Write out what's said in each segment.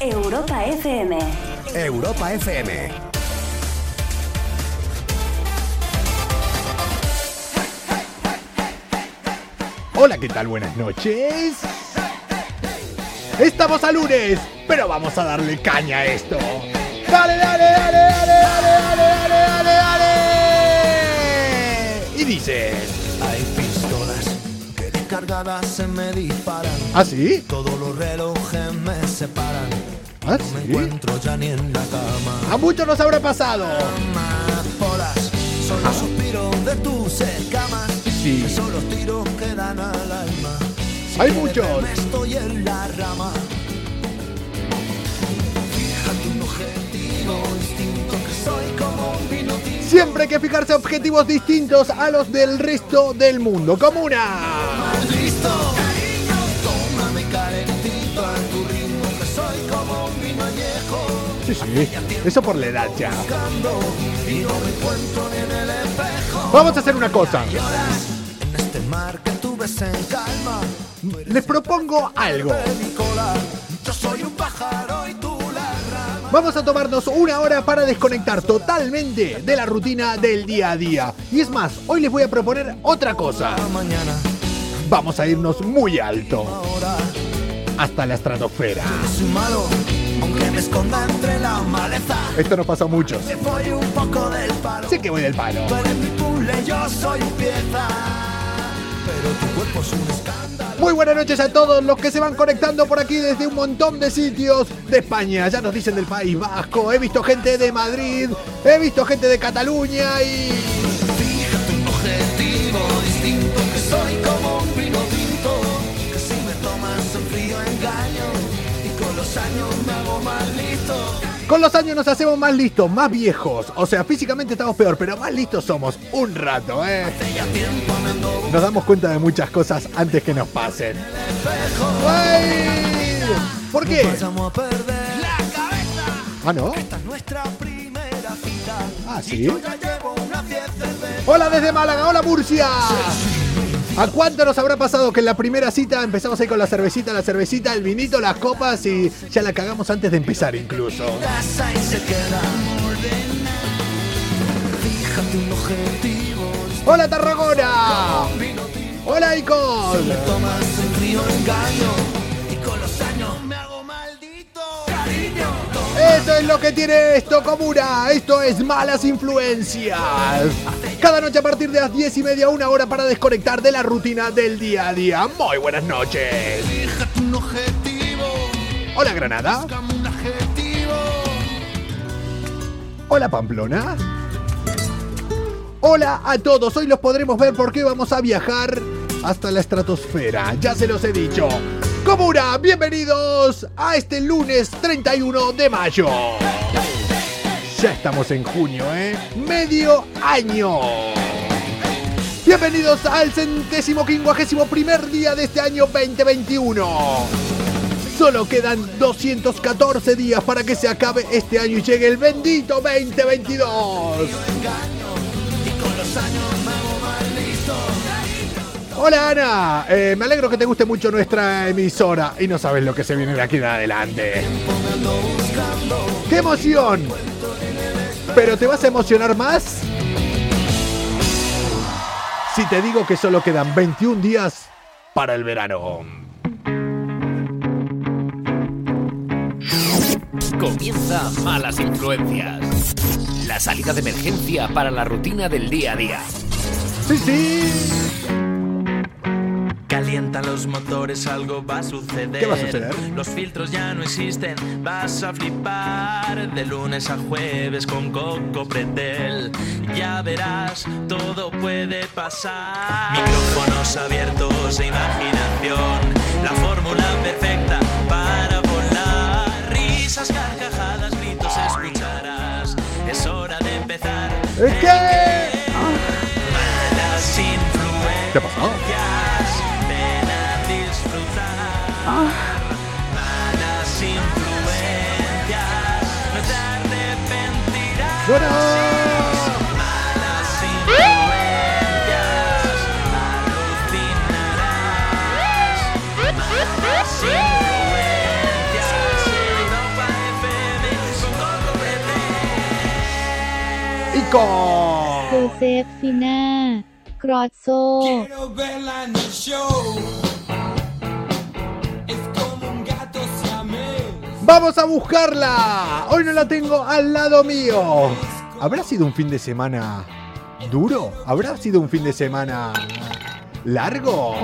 Europa FM. Europa FM. Hola, ¿qué tal? Buenas noches. Estamos a lunes, pero vamos a darle caña a esto. ¡Dale, dale, dale, dale, dale, dale, dale, dale! Y dices... Se me disparan. ¿Ah, sí? Todos los relojes me separan. ¿Ah, No me encuentro ya ni en la cama. A muchos nos habrá pasado. Amapolas son los suspiros de tus escamas. Sí. Que son los tiros que dan al alma. Si Hay muchos. verme, estoy en la rama. Fíjate un objetivo distinto que soy como un vino tinto. Siempre hay que fijarse objetivos distintos a los del resto del mundo. Como una... Sí. Eso por la edad ya. Vamos a hacer una cosa. Les propongo algo. Vamos a tomarnos una hora para desconectar totalmente de la rutina del día a día. Y es más, hoy les voy a proponer otra cosa. Vamos a irnos muy alto, hasta la estratosfera. Aunque me esconda entre la maleza. Esto nos pasa a muchos. Me voy un poco del palo. Sé que voy del palo. Tú eres mi puzzle, yo soy pieza. Pero tu cuerpo es un escándalo. Muy buenas noches a todos los que se van conectando por aquí desde un montón de sitios de España. Ya nos dicen del País Vasco. He visto gente de Madrid, he visto gente de Cataluña y... Con los años nos hacemos más listos, más viejos. O sea, físicamente estamos peor, pero más listos somos un rato, ¿eh? Nos damos cuenta de muchas cosas antes que nos pasen. ¡Ay! ¿Por qué? Ah, ¿no? Ah, ¿sí? Hola desde Málaga, hola Murcia. ¿A cuánto nos habrá pasado que en la primera cita empezamos ahí con la cervecita, la cervecita, el vinito, las copas y ya la cagamos antes de empezar incluso? ¡Hola Tarragona! ¡Hola Icon! Eso es lo que tiene esto, comuna. Esto es malas influencias. Cada noche a partir de las 10 y media, una hora para desconectar de la rutina del día a día. Muy buenas noches. Hola Granada. Hola Pamplona. Hola a todos. Hoy los podremos ver porque vamos a viajar hasta la estratosfera. Ya se los he dicho. Comuna, bienvenidos a este lunes 31 de mayo. Ya estamos en junio, ¿eh? Medio año. Bienvenidos al centésimo quincuagésimo primer día de este año 2021. Solo quedan 214 días para que se acabe este año y llegue el bendito 2022. Hola Ana, Eh, me alegro que te guste mucho nuestra emisora y no sabes lo que se viene de aquí en adelante. ¡Qué emoción! ¿Pero te vas a emocionar más? Si te digo que solo quedan 21 días para el verano. Comienza Malas Influencias. La salida de emergencia para la rutina del día a día. Sí, sí. Calientan los motores, algo va a suceder. ¿Qué va a suceder? Los filtros ya no existen, vas a flipar de lunes a jueves con Coco Pretel. Ya verás, todo puede pasar. Micrófonos abiertos e imaginación, la fórmula perfecta para volar. Risas, carcajadas, gritos escucharás. Es hora de empezar. Influencias. ¿Qué pasó? Ven Y con Joseph Fina Crozzo. Quiero verla en el show. Vamos a buscarla. Hoy no la tengo al lado mío. ¿Habrá sido un fin de semana duro? ¿Habrá sido un fin de semana largo?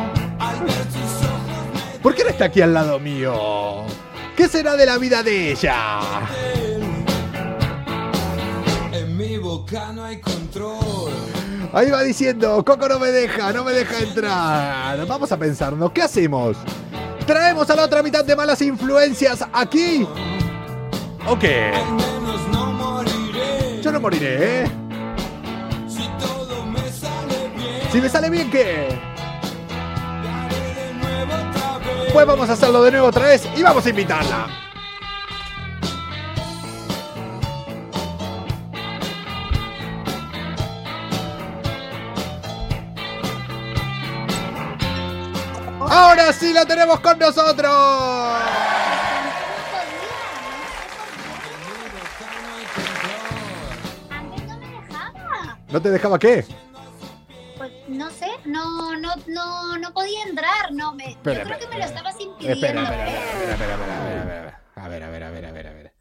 ¿Por qué no está aquí al lado mío? ¿Qué será de la vida de ella? En mi boca no hay control. Ahí va diciendo, Coco no me deja, no me deja entrar. Vamos a pensarnos, ¿qué hacemos? ¿Traemos a la otra mitad de malas influencias aquí? ¿O qué? Al menos no moriré. Yo no moriré, ¿eh? Si todo me sale bien. Si me sale bien, ¿qué? Pues vamos a hacerlo de nuevo otra vez y vamos a invitarla. Ahora sí la tenemos con nosotros. Antes no me dejaba. ¿No te dejaba qué? Pues no sé, no, no, no, no podía entrar, no me. Espera, yo creo que me lo estabas impidiendo. Espera, espera, ¿eh? espera, espera, espera, espera, espera. A ver, a ver, a ver, a ver, a ver.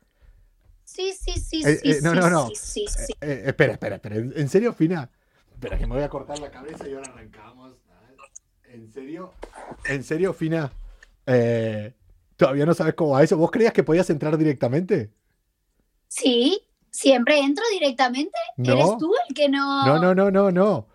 Sí, sí, sí, Eh, sí, eh, no, sí, no, no. sí, sí, sí. Eh, espera, espera, espera. ¿En serio, Fina? Espera, que me voy a cortar la cabeza y ahora arrancamos. ¿En serio? ¿En serio, Fina? Eh, Todavía no sabes cómo va eso. ¿Vos creías que podías entrar directamente? Sí, siempre entro directamente. No. Eres tú el que no. No, no, no, no, no.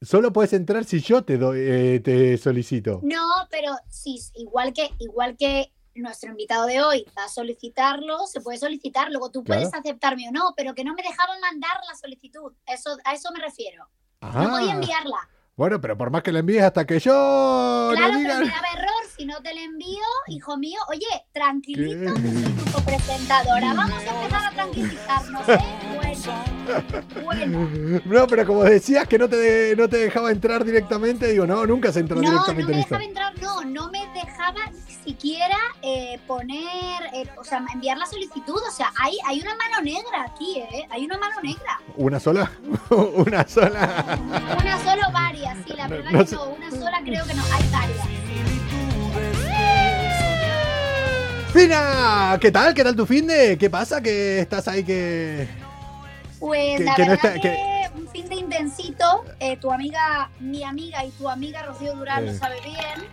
Solo puedes entrar si yo te doy, eh, te solicito. No, pero sí, igual que, igual que nuestro invitado de hoy va a solicitarlo, se puede solicitar, luego tú Claro. puedes aceptarme o no, pero que no me dejaban mandar la solicitud. Eso, a eso me refiero. No podía Ah, enviarla. Bueno, pero por más que la envíes hasta que yo Claro, no pero diga. me daba error si no te la envío, hijo mío. Oye, tranquilito, ¿Qué? soy tu copresentadora. Vamos a empezar a tranquilizarnos, ¿eh? Bueno. No, pero como decías que no te, de- no te dejaba entrar directamente, digo, no, nunca se entra No, no directamente me en esto. dejaba entrar, no, no me dejaba ni siquiera eh, poner, eh, o sea, enviar la solicitud. O sea, hay, hay una mano negra aquí, ¿eh? Hay una mano negra. ¿Una sola? ¿Una sola? Una sola o varias, sí, la verdad no que sé. no, una sola creo que no, hay varias. Fina, ¿qué tal? ¿Qué tal tu fin de? ¿Qué pasa? ¿Que estás ahí que...? Pues Que- la que no verdad está- que, un fin de intensito, eh, tu amiga, mi amiga y tu amiga Rocío Durán Eh. lo sabe bien.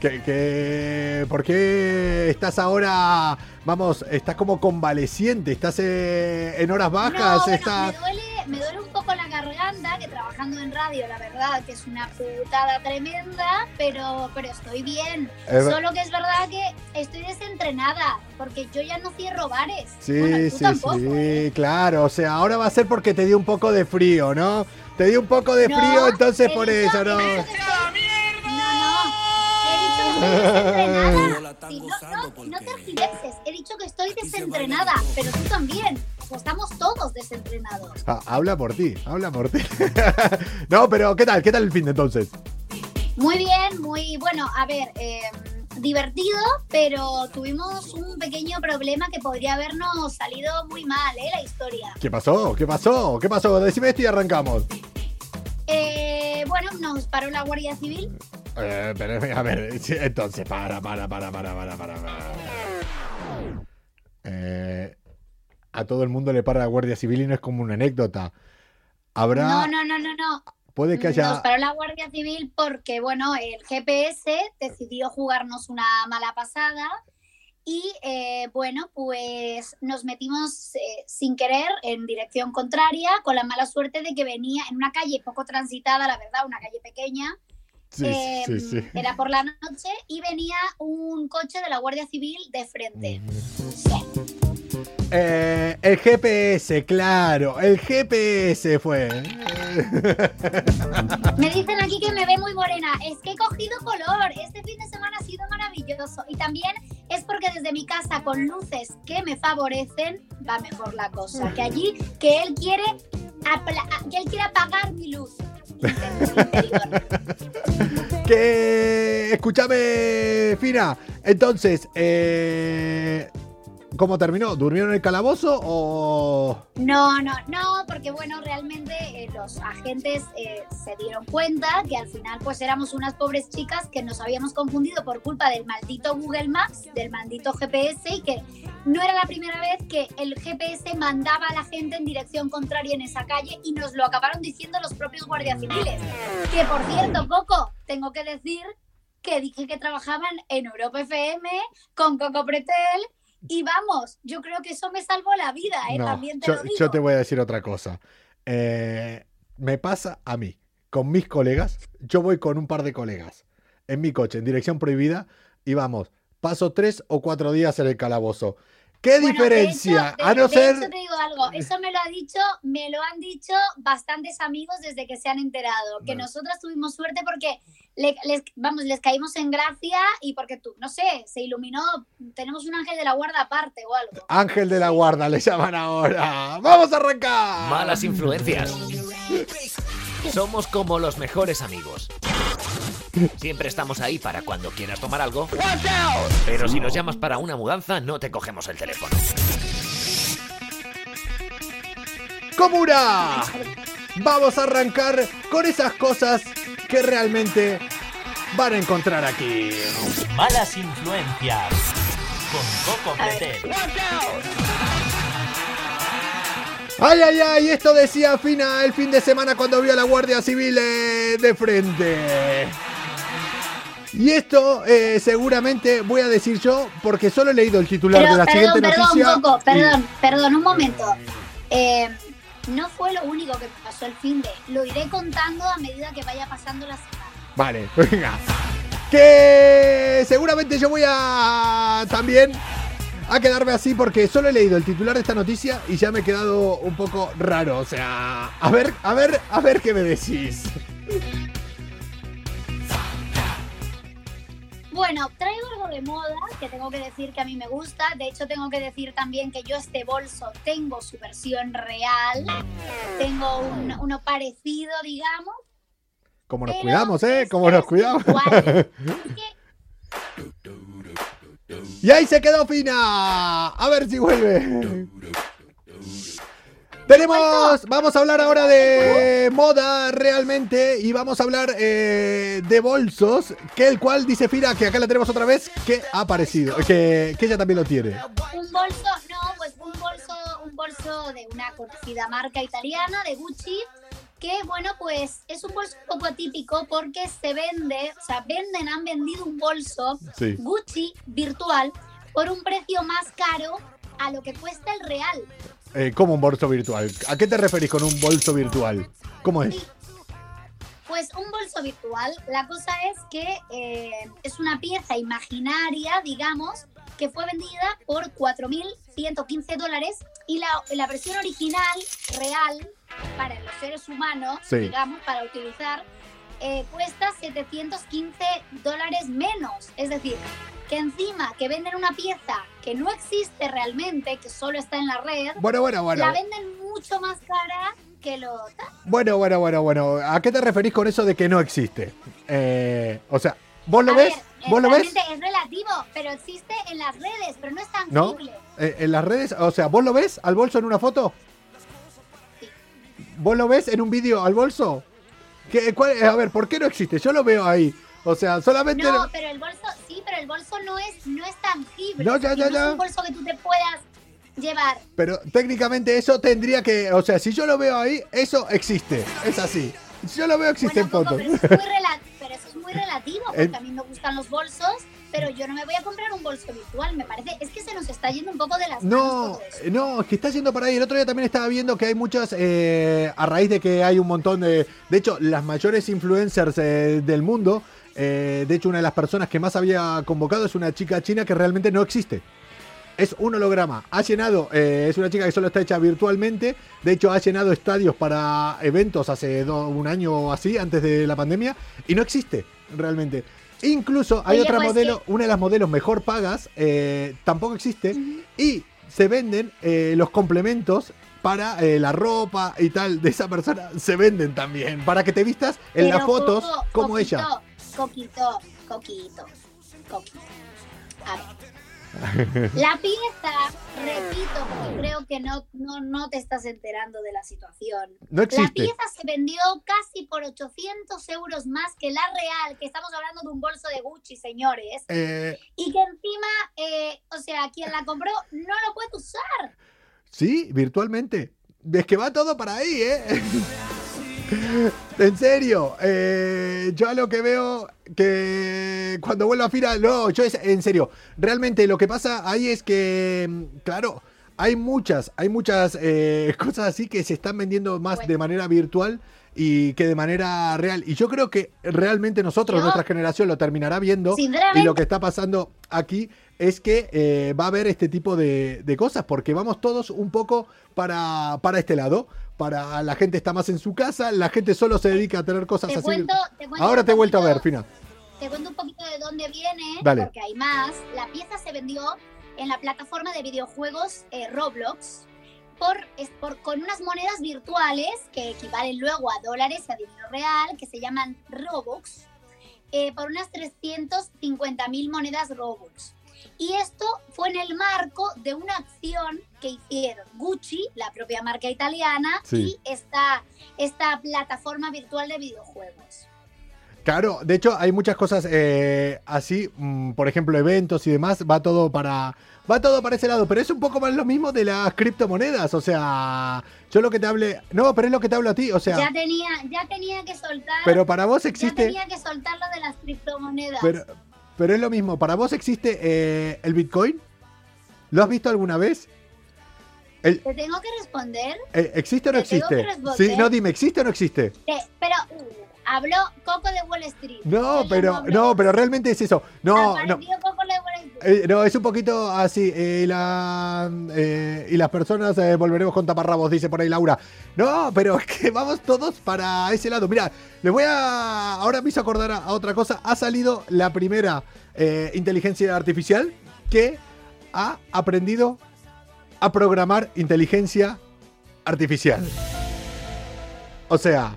Que, que- ¿Por qué estás ahora, vamos, estás como convaleciente? ¿Estás eh, en horas bajas? no, bueno, estás... me, duele, me duele un poco la garganta, que trabajando en radio, la verdad, que es una putada tremenda, pero, pero estoy bien. Es Solo que es verdad que estoy desentrenada, porque yo ya no cierro bares. Sí, Bueno, tú sí, tampoco, sí, ¿eh? claro. O sea, ahora va a ser porque te dio un poco de frío, ¿no? Te dio un poco de No, frío, entonces por eso, No, desentrenada. Sí, no, no, no tergiverses. He dicho que estoy desentrenada, pero tú también. O sea, estamos todos desentrenados. Ah, habla por ti, habla por ti. no, pero ¿qué tal? ¿Qué tal el fin de entonces? Muy bien, muy bueno. A ver, eh, divertido, pero tuvimos un pequeño problema que podría habernos salido muy mal, ¿eh? La historia. ¿Qué pasó? ¿Qué pasó? ¿Qué pasó? Decime esto y arrancamos. Eh, bueno, nos paró la Guardia Civil. Eh, pero, a ver, entonces, para, para, para, para, para, para. para. Eh, a todo el mundo le para la Guardia Civil y no es como una anécdota. Habrá, No, no, no, no, no. puede que Nos haya... paró la Guardia Civil porque, bueno, el GPS decidió jugarnos una mala pasada y, eh, bueno, pues nos metimos eh, sin querer en dirección contraria con la mala suerte de que venía en una calle poco transitada, la verdad, una calle pequeña. Sí, eh, sí, sí. Era por la noche y venía un coche de la Guardia Civil de frente. Mm. Eh, el GPS, claro, el GPS fue. Me dicen aquí que me ve muy morena. Es que he cogido color. Este fin de semana ha sido maravilloso. Y también es porque desde mi casa, con luces que me favorecen, va mejor la cosa. Que allí, que él quiere, que él quiere apagar mi luz. Que. Escúchame, Fina. Entonces, eh, ¿Cómo terminó? ¿Durmieron en el calabozo o...? No, no, no, porque bueno, realmente eh, los agentes eh, se dieron cuenta que al final pues éramos unas pobres chicas que nos habíamos confundido por culpa del maldito Google Maps, del maldito GPS y que no era la primera vez que el GPS mandaba a la gente en dirección contraria en esa calle y nos lo acabaron diciendo los propios guardias civiles. Que por cierto, Coco, tengo que decir que dije que trabajaban en Europa FM con Coco Pretel y vamos, yo creo que eso me salvó la vida, ¿eh? No, También te yo, lo digo. yo te voy a decir otra cosa. Eh, me pasa a mí, con mis colegas, yo voy con un par de colegas en mi coche, en dirección prohibida, y vamos, paso tres o cuatro días en el calabozo. ¿Qué Bueno, de diferencia? hecho- de- a no de ser... hecho te digo algo, eso me lo ha dicho, me lo han dicho bastantes amigos desde que se han enterado, que Vale. nosotras tuvimos suerte porque le- les, vamos, les caímos en gracia y porque tú, no sé, se iluminó, tenemos un ángel de la guarda aparte o algo. Ángel de la guarda le llaman ahora. ¡Vamos a arrancar! Malas influencias. Somos como los mejores amigos. Siempre estamos ahí para cuando quieras tomar algo. Pero si nos llamas para una mudanza, no te cogemos el teléfono. Comura. Vamos a arrancar con esas cosas que realmente van a encontrar aquí. Malas influencias. Con Coco. Pretel. Ay, ay, ay, esto decía Fina el fin de semana cuando vio a la Guardia Civil eh, de frente. Y esto eh, seguramente voy a decir yo porque solo he leído el titular Pero de la perdón, siguiente perdón, noticia. Coco, y- perdón, perdón, un momento. Eh, no fue lo único que pasó el fin de, lo iré contando a medida que vaya pasando la semana. Vale, venga. Que seguramente yo voy a también a quedarme así porque solo he leído el titular de esta noticia y ya me he quedado un poco raro. O sea, a ver, a ver, a ver qué me decís. Bueno, traigo algo de moda que tengo que decir que a mí me gusta. De hecho, tengo que decir también que yo este bolso tengo su versión real. Tengo un- uno parecido, digamos. Como nos cuidamos, ¿eh? Como nos cuidamos. Y ahí se quedó Fina. A ver si vuelve. Tenemos, vamos a hablar ahora de moda realmente y vamos a hablar eh, de bolsos, que el cual dice Fina que acá la tenemos otra vez, que ha aparecido, que, que ella también lo tiene. un bolso, no, pues un bolso, un bolso de una conocida marca italiana, de Gucci, que bueno, pues es un bolso un poco atípico porque se vende, o sea, venden, han vendido un bolso Sí. Gucci virtual por un precio más caro a lo que cuesta el real. Eh, ¿Cómo un bolso virtual? ¿A qué te referís con un bolso virtual? ¿Cómo es? Pues un bolso virtual, la cosa es que eh, es una pieza imaginaria, digamos, que fue vendida por 4.115 dólares y la, la versión original, real, para los seres humanos, Sí. digamos, para utilizar, eh, cuesta 715 dólares menos. Es decir, que encima que venden una pieza que no existe realmente, que solo está en la red, Bueno, bueno, bueno. la venden mucho más cara que lo... Bueno, bueno, bueno, bueno. ¿A qué te referís con eso de que no existe? Eh, o sea, ¿vos lo A ves? ver, ¿Vos lo ves? Es relativo, pero existe en las redes, pero no es ¿No? tangible. Eh, en las redes, o sea, ¿vos lo ves al bolso en una foto? Sí. ¿Vos lo ves en un vídeo al bolso? ¿Qué, cuál- a ver, ¿por qué no existe? Yo lo veo ahí. O sea, solamente... No, pero el bolso, sí, pero el bolso no es, no es tangible. No, ya, que ya, no ya. es un bolso que tú te puedas llevar. Pero técnicamente eso tendría que... O sea, si yo lo veo ahí, eso existe. Es así. Si yo lo veo, existe Bueno, en fotos. pero, eso es muy rela- pero eso es muy relativo, porque El- a mí me gustan los bolsos, pero yo no me voy a comprar un bolso virtual. Me parece, es que se nos está yendo un poco de las manos No, todo eso. no, es que está yendo para ahí. El otro día también estaba viendo que hay muchas, eh, a raíz de que hay un montón de... De hecho, las mayores influencers eh, del mundo, eh, de hecho una de las personas que más había convocado es una chica china que realmente no existe. Es un holograma. Ha llenado, eh, es una chica que solo está hecha virtualmente. De hecho, ha llenado estadios para eventos hace do- un año o así, antes de la pandemia. Y no existe, realmente. Incluso hay Oye, otra pues modelo, una de las modelos mejor pagas, eh, tampoco existe. Y se venden eh, los complementos para eh, la ropa y tal de esa persona. Se venden también. Para que te vistas en Pero, las fotos Coco, como Coquito, ella. Coquito, coquito, coquito. A ver. La pieza, repito, porque creo que no, no, no te estás enterando de la situación. No La pieza se vendió casi por 800 euros más que la real, que estamos hablando de un bolso de Gucci, señores. Eh, Y que encima, eh, o sea, quien la compró no lo puede usar. sí, virtualmente. Es que va todo para ahí, ¿eh? En serio, eh, yo a lo que veo que cuando vuelvo a Fira, no, yo es en serio, realmente lo que pasa ahí es que, mm, claro, hay muchas, hay muchas eh, cosas así que se están vendiendo más de manera virtual y que de manera real. Y yo creo que realmente nosotros, nuestra generación, lo terminará viendo. Y lo que está pasando aquí es que eh, va a haber este tipo de, de cosas, porque vamos todos un poco para, para este lado. Para la gente está más en su casa, la gente solo se dedica a tener cosas Te así. cuento, te cuento Ahora te he vuelto a ver, Fina. Te cuento un poquito de dónde viene, Dale. porque hay más. La pieza se vendió en la plataforma de videojuegos eh, Roblox por, es por- con unas monedas virtuales que equivalen luego a dólares y a dinero real, que se llaman Robux, eh, por unas 350 mil monedas Robux. Y esto fue en el marco de una acción que hicieron Gucci, la propia marca italiana, Sí. y esta, esta plataforma virtual de videojuegos. Claro, de hecho hay muchas cosas eh, así, mm, por ejemplo, eventos y demás, va todo para va todo para ese lado, pero es un poco más lo mismo de las criptomonedas, o sea, yo lo que te hable, no, pero es lo que te hablo a ti, o sea, ya tenía, ya tenía que soltar. pero para vos ya existe, tenía que soltar lo de las criptomonedas. pero, pero es lo mismo, para vos existe eh, el Bitcoin, ¿lo has visto alguna vez? El- Te tengo que responder. eh, ¿Existe o no Te existe? Sí, no, dime, ¿existe o no existe? Te- pero habló Coco de Wall Street. No, pero no, pero realmente es eso. No, no. Apareció Coco de Wall Street. Eh, no, es un poquito así. eh, la, eh, y las personas volveremos con taparrabos, dice por ahí Laura. No, pero es que vamos todos para ese lado. Mira, les voy a. Ahora me hizo acordar a, a otra cosa. Ha salido la primera inteligencia artificial que ha aprendido a programar inteligencia artificial. O sea,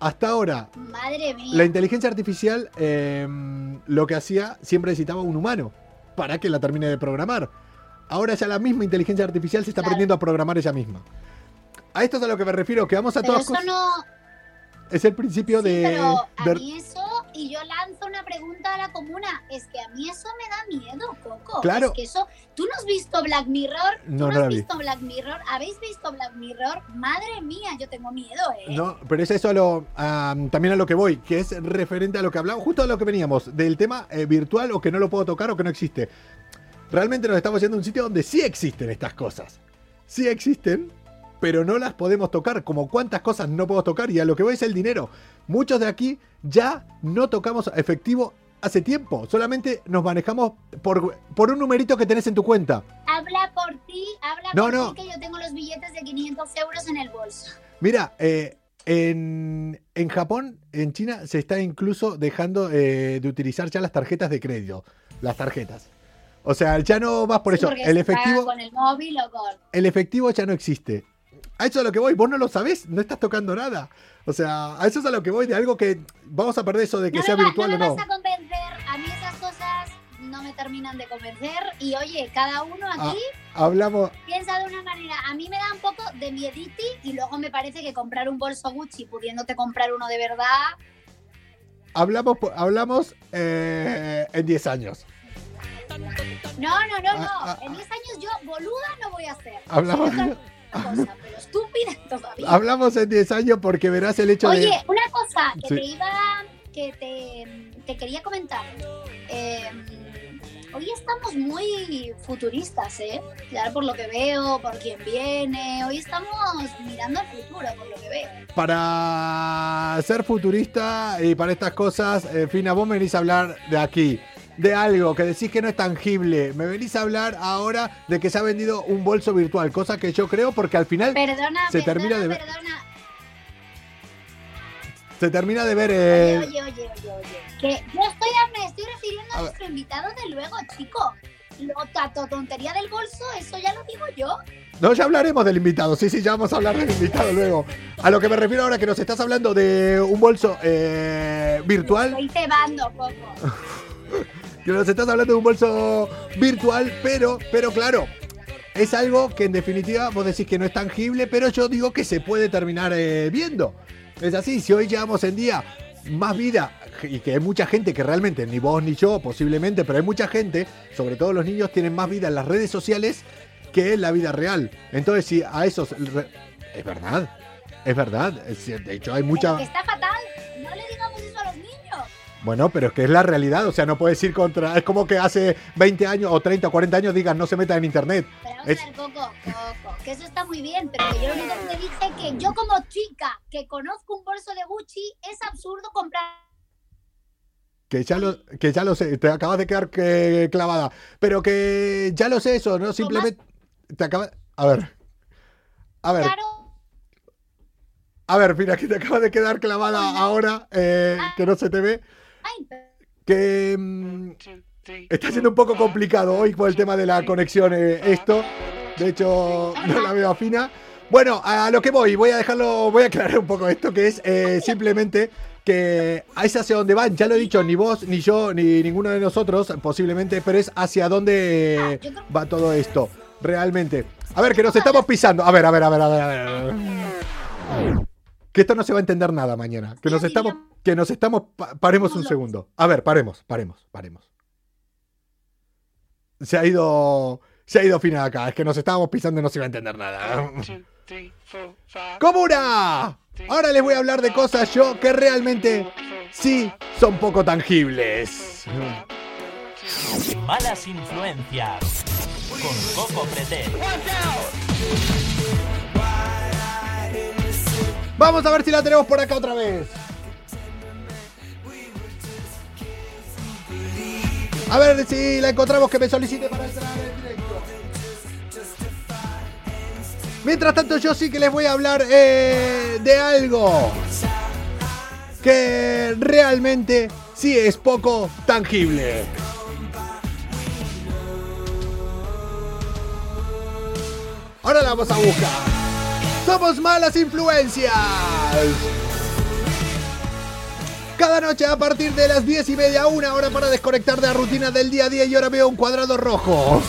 hasta ahora Madre mía. la inteligencia artificial eh, lo que hacía siempre necesitaba un humano para que la termine de programar. Ahora ya la misma inteligencia artificial se está Claro. aprendiendo a programar ella misma. A esto es a lo que me refiero, que vamos a pero todas eso cosas. no. Es el principio Sí, de. pero a de- mí eso, y yo lanzo una pregunta a la comuna, es que a mí eso me da miedo, Coco. Claro. Es que eso, ¿tú no has visto Black Mirror? ¿Tú No, no, no has vi. visto Black Mirror? ¿Habéis visto Black Mirror? Madre mía, yo tengo miedo, ¿eh? No, pero es eso a lo, a- también a lo que voy, que es referente a lo que hablamos, justo a lo que veníamos, del tema eh, virtual o que no lo puedo tocar o que no existe. Realmente nos estamos yendo a un sitio donde sí existen estas cosas. Sí existen, pero no las podemos tocar. Como cuántas cosas no puedo tocar y a lo que voy es el dinero. Muchos de aquí ya no tocamos efectivo hace tiempo. Solamente nos manejamos por, por un numerito que tenés en tu cuenta. Habla por ti, habla No, por no. ti que yo tengo los billetes de 500 euros en el bolso. Mira, eh, en, en Japón, en China, se está incluso dejando eh, de utilizar ya las tarjetas de crédito. Las tarjetas. O sea, ya no vas por Sí, eso. El efectivo, con el móvil o con... el efectivo ya no existe. A eso es a lo que voy. Vos no lo sabés, no estás tocando nada. O sea, a eso es a lo que voy de algo que vamos a perder eso de que No sea va- virtual no me o no. vas a convencer, a mí esas cosas no me terminan de convencer y oye, cada uno aquí Hablamos, piensa de una manera. A mí me da un poco de miediti y luego me parece que comprar un bolso Gucci pudiéndote comprar uno de verdad. hablamos, hablamos eh, en 10 años. No, no, no, no. Ah, ah, en 10 años yo boluda no voy a ser. Hablamos- cosa, pero estúpida todavía. Hablamos en 10 años porque verás el hecho Oye, de. una cosa que Sí. te iba, que te, te quería comentar. Eh, hoy estamos muy futuristas, ¿eh? Claro, por lo que veo, por quién viene. Hoy estamos mirando al futuro, por lo que veo. Para ser futurista y para estas cosas, eh, Fina, vos me venís a hablar de aquí, de algo que decís que no es tangible. Me venís a hablar ahora de que se ha vendido un bolso virtual, cosa que yo creo porque al final Perdona, Se perdona, termina de ver- perdona. se termina de ver Oye, el... oye, oye, oye, oye. Que yo estoy, me estoy refiriendo a, nuestro invitado de luego, chico. Lo tato tontería del bolso, eso ya lo digo yo. No, ya hablaremos del invitado, sí, sí, ya vamos a hablar del invitado luego. A lo que me refiero ahora que nos estás hablando de un bolso eh, virtual, Estoy cebando, Coco. nos estás hablando de un bolso virtual, pero, pero claro, es algo que en definitiva vos decís que no es tangible, pero yo digo que se puede terminar eh, viendo. Es así, si hoy llevamos en día más vida y que hay mucha gente que realmente, ni vos ni yo posiblemente, pero hay mucha gente, sobre todo los niños, tienen más vida en las redes sociales que en la vida real. Entonces, si a esos... Es verdad, es verdad. De hecho, hay mucha... Está fatal. Bueno, pero es que es la realidad, o sea, no puedes ir contra... Es como que hace 20 años o 30 o 40 años digan no se metan en internet. Pero vamos Es- a ver, Coco, Coco, que eso está muy bien, pero que yo lo único que te dije que yo como chica que conozco un bolso de Gucci es absurdo comprar. Que ya lo, que ya lo sé, te acabas de quedar que- clavada. Pero que ya lo sé eso, ¿no? Simplemente te acabas... A ver. A ver, Claro, a ver, mira, que te acabas de quedar clavada ahora, eh, que no se te ve. Que mm, está siendo un poco complicado hoy por el tema de la conexión eh, esto. De hecho, no la veo afina. Bueno, a lo que voy, voy a dejarlo, voy a aclarar un poco esto, que es eh, simplemente que es hacia dónde van, ya lo he dicho, ni vos, ni yo, ni ninguno de nosotros, posiblemente, pero es hacia dónde va todo esto, realmente. A ver, que nos estamos pisando. A ver, a ver, a ver, a ver, a ver. Que esto no se va a entender nada mañana. Que nos estamos, que nos estamos, pa- paremos un segundo. A ver, paremos, paremos, paremos. Se ha ido, se ha ido fina acá. Es que nos estábamos pisando y no se iba a entender nada. ¡Comuna! Ahora les voy a hablar de cosas yo que realmente sí son poco tangibles. Malas influencias. Con Coco Pretel. Vamos a ver si la tenemos por acá otra vez. A ver si la encontramos que me solicite para entrar en directo. Mientras tanto yo sí que les voy a hablar eh, de algo que realmente sí es poco tangible. Ahora la vamos a buscar. Somos malas influencias. Cada noche a partir de las 10 y media, una hora para desconectar de la rutina del día a día y ahora veo un cuadrado rojo.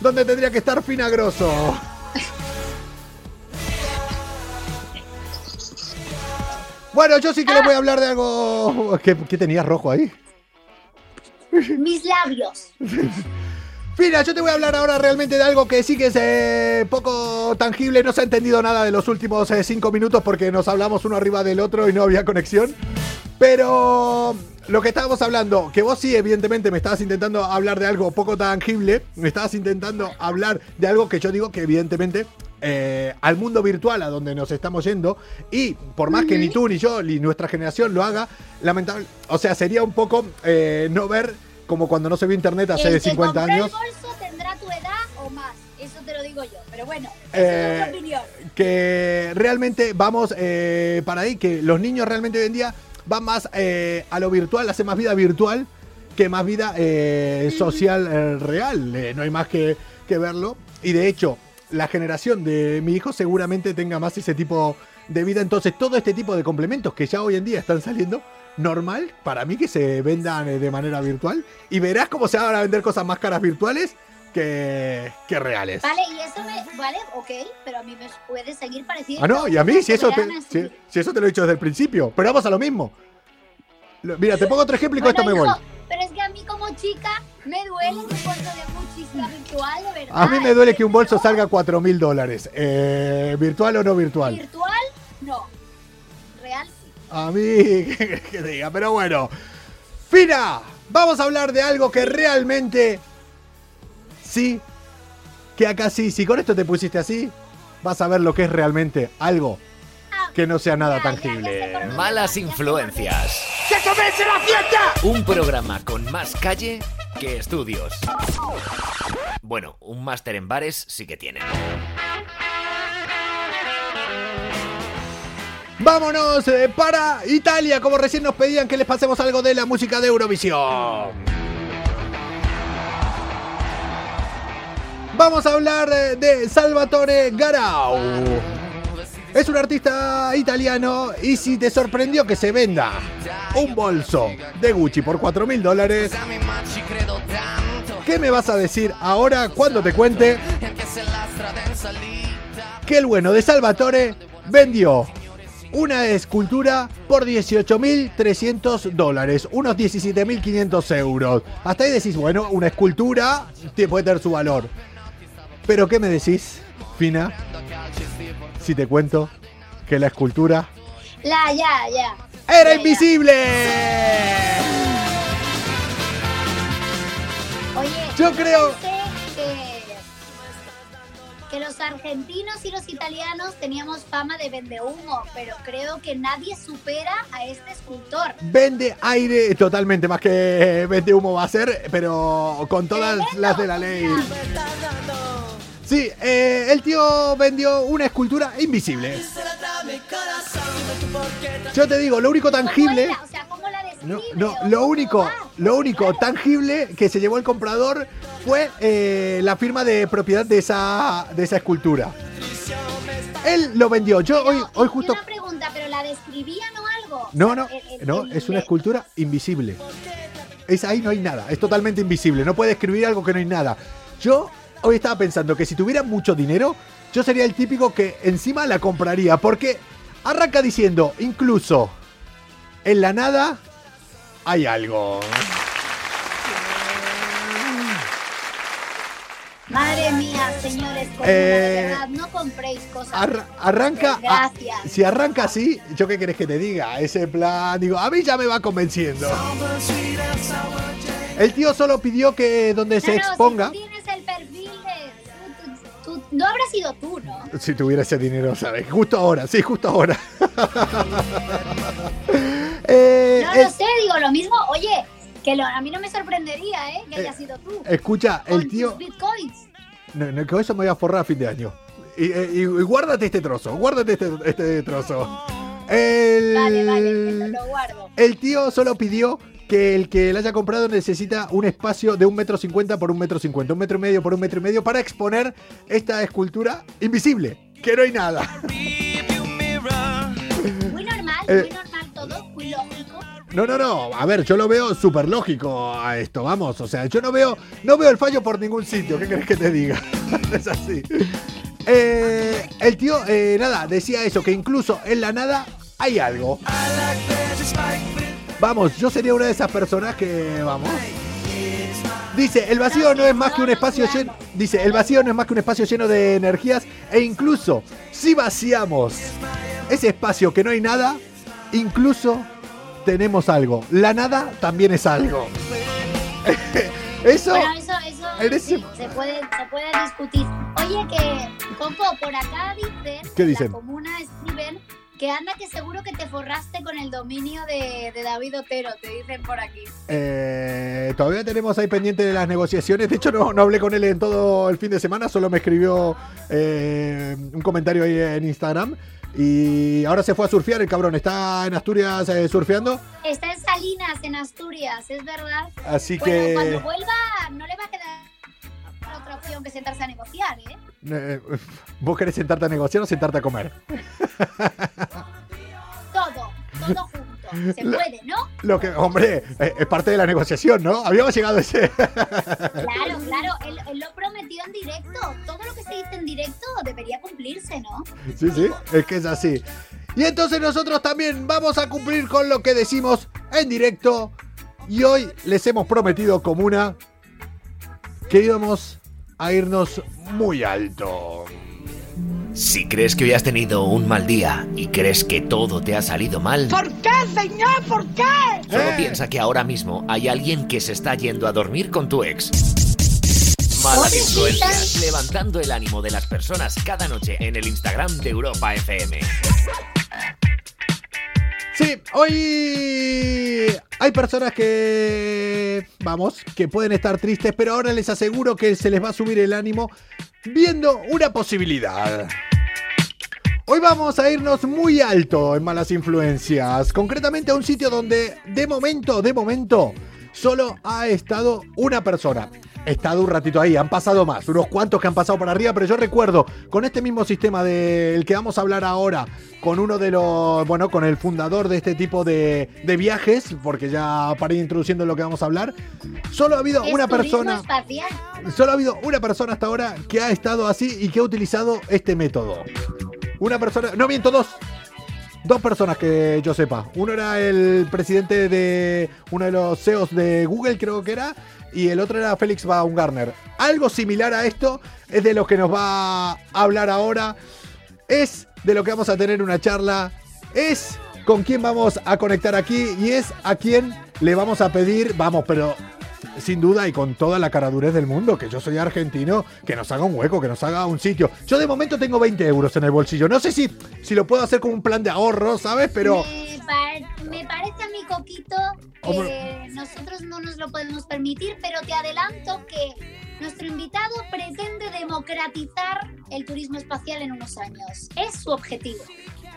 Donde tendría que estar finagroso. Bueno, yo sí que les voy a hablar de algo... ¿Qué, qué tenías rojo ahí? mis labios. Fina, yo te voy a hablar ahora realmente de algo que sí que es eh, poco tangible. No se ha entendido nada de los últimos eh, cinco minutos porque nos hablamos uno arriba del otro y no había conexión. Pero lo que estábamos hablando, que vos sí, evidentemente, me estabas intentando hablar de algo poco tangible. Me estabas intentando hablar de algo que yo digo que, evidentemente, eh, al mundo virtual a donde nos estamos yendo. Y por más que ni tú, ni yo, ni nuestra generación lo haga, lamentable. O sea, sería un poco eh, no ver como cuando no se vio internet hace el que 50 compró años. el bolso tendrá tu edad o más. Eso te lo digo yo. Pero bueno, Eh, es mi opinión. que realmente vamos eh, para ahí, que los niños realmente hoy en día van más eh, a lo virtual, hacen más vida virtual que más vida eh, social eh, real. Eh, no hay más que, que verlo. Y de hecho, la generación de mi hijo seguramente tenga más ese tipo de vida. Entonces, todo este tipo de complementos que ya hoy en día están saliendo, normal para mí que se vendan eh, de manera virtual. Y verás cómo se van a vender cosas más caras virtuales que, que reales. Vale, y eso me. Vale, ok, pero a mí me puede seguir pareciendo. Ah, no, y a mí, si eso, te, si, si eso te lo he dicho desde el principio. Pero vamos a lo mismo. Lo- Mira, te pongo otro ejemplo y con Bueno, esto me voy. Pero es que a mí como chica me duele que un bolso de sea virtual, de verdad. A mí me duele que un bolso salga 4 mil dólares. Eh, ¿Virtual o no virtual? Virtual. A mí, que, que diga, pero bueno. Fina, vamos a hablar de algo que realmente sí, que acá sí, si con esto te pusiste así, vas a ver lo que es realmente algo que no sea nada tangible. Malas influencias. ¡Que comience la fiesta! Un programa con más calle que estudios. Bueno, un máster en bares sí que tienen. Vámonos eh, para Italia, como recién nos pedían que les pasemos algo de la música de Eurovisión. Vamos a hablar eh, de Salvatore Garau. Es un artista italiano y si te sorprendió que se venda un bolso de Gucci por 4 mil dólares, ¿Qué me vas a decir ahora cuando te cuente que el bueno de Salvatore vendió una escultura por 18.300 dólares, unos 17.500 euros. Hasta ahí decís, bueno, una escultura te- puede tener su valor. Pero ¿qué me decís, Fina? Si te cuento que la escultura La, ya, ya. era ya. invisible. Oye, Yo creo- que los argentinos y los italianos teníamos fama de vendehumo, pero creo que nadie supera a este escultor. Vende aire totalmente, más que vende humo va a ser, pero con todas las de la ley. Sí, eh, el tío vendió una escultura invisible. Yo te digo, lo único ¿Cómo tangible. No, no, ¿O lo único, lo único tangible que se llevó el comprador fue eh, la firma de propiedad de esa, de esa escultura. Él lo vendió. Yo Pero, hoy, hoy justo. Una pregunta, ¿pero la describían o algo? No, no, el- el- no, el- es una escultura invisible. Es ahí no hay nada, es totalmente invisible. No puede escribir algo que no hay nada. Yo hoy estaba pensando que si tuviera mucho dinero, yo sería el típico que encima la compraría. Porque arranca diciendo, incluso en la nada hay algo. Madre mía, señores, comuna, Eh, de verdad, no compréis cosas. Arra- arranca. a- Gracias. si arranca así, ¿yo qué querés que te diga? Ese plan, digo, a mí ya me va convenciendo. El tío solo pidió que donde se No, no, exponga. Si tú tienes el perfil de. tú- tú- tú- no habrás sido tú, ¿no? Si tuviera ese dinero, ¿sabes? Justo ahora, sí, justo ahora. Eh, No eh, lo sé, digo lo mismo. Oye, que lo- a mí no me sorprendería, ¿eh? Que haya sido tú. escucha, Con el tío. tus bitcoins. No, no, con eso me voy a forrar a fin de año. Y, eh, y- y guárdate este trozo, guárdate este, este trozo. El, Vale, vale, lo, guardo. el tío solo pidió que el que la haya comprado necesita un espacio de un metro cincuenta por un metro cincuenta, un metro y medio por un metro y medio para exponer esta escultura invisible, que no hay nada. Muy normal, Eh, muy normal. No, no, no. A ver, yo lo veo súper lógico a esto, vamos. O sea, yo no veo, no veo el fallo por ningún sitio. ¿Qué querés que te diga? es así. Eh, el tío, eh, nada, decía eso, que incluso en la nada hay algo. Vamos, yo sería una de esas personas que, vamos. Dice, el vacío no es más que un espacio lleno. Dice, el vacío no es más que un espacio lleno de energías. E incluso, si vaciamos ese espacio que no hay nada, incluso tenemos algo. La nada también es algo. Eso. Bueno, eso, eso sí, se, puede, se puede discutir. Oye, que, Coco, por acá dicen, ¿Qué en dicen? la comuna escriben, que anda que seguro que te forraste con el dominio de, de David Otero, te dicen por aquí. Eh, todavía tenemos ahí pendiente de las negociaciones. De hecho, no, no hablé con él en todo el fin de semana, solo me escribió eh, un comentario ahí en Instagram. Y ahora se fue a surfear el cabrón. Está en Asturias eh, surfeando. Está en Salinas, en Asturias, es verdad. Así Bueno, que. cuando vuelva no le va a quedar otra opción que sentarse a negociar, ¿eh? eh, ¿Vos querés sentarte a negociar o sentarte a comer? Todo, todo junto. Se puede, ¿no? Lo que, hombre, eh, es parte de la negociación, ¿no? Habíamos llegado a ese. Claro, claro, él, él lo prometió en directo. Todo lo que se dice en directo debería cumplirse, ¿no? Sí, sí, es que es así. Y entonces nosotros también vamos a cumplir con lo que decimos en directo. Y hoy les hemos prometido, comuna, que íbamos a irnos muy alto. Si crees que hoy has tenido un mal día y crees que todo te ha salido mal, ¿Por qué, señor? ¿Por qué? solo Eh. piensa que ahora mismo hay alguien que se está yendo a dormir con tu ex. Malas influencias, levantando el ánimo de las personas cada noche en el Instagram de Europa FM. Sí, hoy hay personas que, vamos, que pueden estar tristes, pero ahora les aseguro que se les va a subir el ánimo viendo una posibilidad. Hoy vamos a irnos muy alto en malas influencias, concretamente a un sitio donde de momento, de momento, solo ha estado una persona. estado un ratito ahí. Han pasado más, unos cuantos que han pasado por arriba, pero yo recuerdo con este mismo sistema del que vamos a hablar ahora, con uno de los, bueno, con el fundador de este tipo de, de viajes, porque ya para ir introduciendo lo que vamos a hablar, solo ha habido una persona. espacial. Solo ha habido una persona hasta ahora que ha estado así y que ha utilizado este método. Una persona, no miento, dos. Dos personas que yo sepa. Uno era el presidente de uno de los CEOs de Google, creo que era, y el otro era Félix Baumgartner. Algo similar a esto es de lo que nos va a hablar ahora. Es de lo que vamos a tener una charla. Es con quién vamos a conectar aquí y es a quién le vamos a pedir, vamos, pero sin duda y con toda la caradurez del mundo, que yo soy argentino, que nos haga un hueco, que nos haga un sitio. Yo de momento tengo 20 euros en el bolsillo. No sé si, si lo puedo hacer como un plan de ahorro, ¿sabes? Pero me parece a mi Coquito que nosotros no nos lo podemos permitir, pero te adelanto que nuestro invitado pretende democratizar el turismo espacial en unos años. Es su objetivo.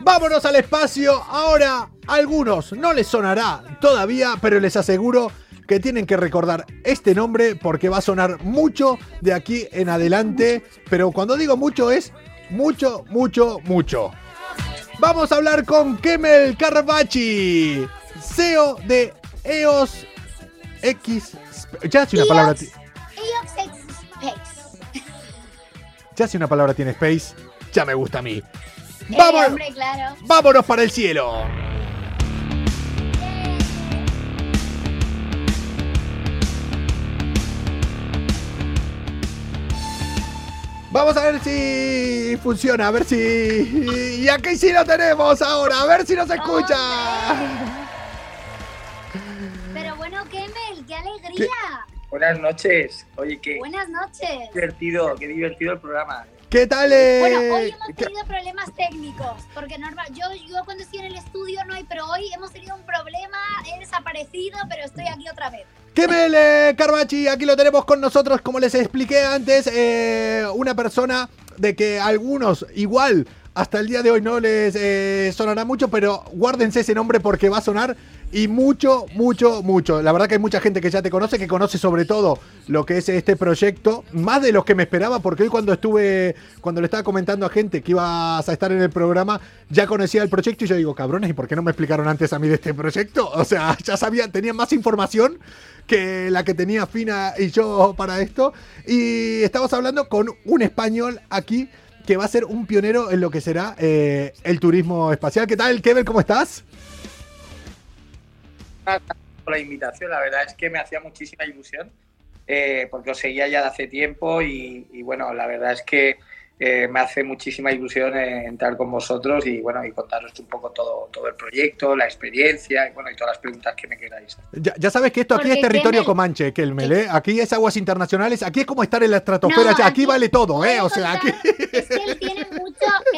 vámonos al espacio. Ahora, a algunos no les sonará todavía, pero les aseguro que tienen que recordar este nombre porque va a sonar mucho de aquí en adelante. Pero cuando digo mucho es mucho, mucho, mucho. Vamos a hablar con Kemel Carvachi, CEO de EOS X. Ya si una palabra, ti- EOX Space. ya si una palabra tiene space, ya me gusta a mí. ¡Vamos! hombre, claro. ¡Vámonos para el cielo! Vamos a ver si funciona, a ver si... Y aquí sí lo tenemos ahora, a ver si nos escucha. Pero bueno, Kemel, qué alegría. Buenas noches. Oye, qué Buenas noches. divertido, qué divertido el programa. ¿Qué tal? eh? Bueno, hoy hemos ¿Qué- tenido problemas técnicos, porque normal, yo, yo cuando estoy en el estudio no hay, pero hoy hemos tenido un problema, he desaparecido, pero estoy aquí otra vez. Kemel eh, Carvachi, aquí lo tenemos con nosotros, como les expliqué antes, eh, una persona de que algunos igual hasta el día de hoy no les eh, sonará mucho, pero guárdense ese nombre porque va a sonar y mucho, mucho, mucho. La verdad que hay mucha gente que ya te conoce, que conoce sobre todo lo que es este proyecto, más de los que me esperaba, porque hoy cuando estuve, cuando le estaba comentando a gente que ibas a estar en el programa, ya conocía el proyecto y yo digo, cabrones, ¿y por qué no me explicaron antes a mí de este proyecto? O sea, ya sabía, tenía más información que la que tenía Fina y yo para esto. Y estamos hablando con un español aquí que va a ser un pionero en lo que será eh, el turismo espacial. ¿Qué tal, Kevin? ¿Cómo estás? Por la invitación, la verdad es que me hacía muchísima ilusión eh, porque os seguía ya de hace tiempo y, y bueno, la verdad es que eh, me hace muchísima ilusión eh, entrar con vosotros y bueno, y contaros un poco todo, todo el proyecto, la experiencia y bueno, y todas las preguntas que me queráis. Ya, ya sabes que esto aquí Porque es territorio Kemel- Comanche, Kelmel, ¿eh? Aquí es aguas internacionales, aquí es como estar en la estratosfera, No, ya, aquí aquí vale todo, ¿eh? O sea, aquí... Es que mucho,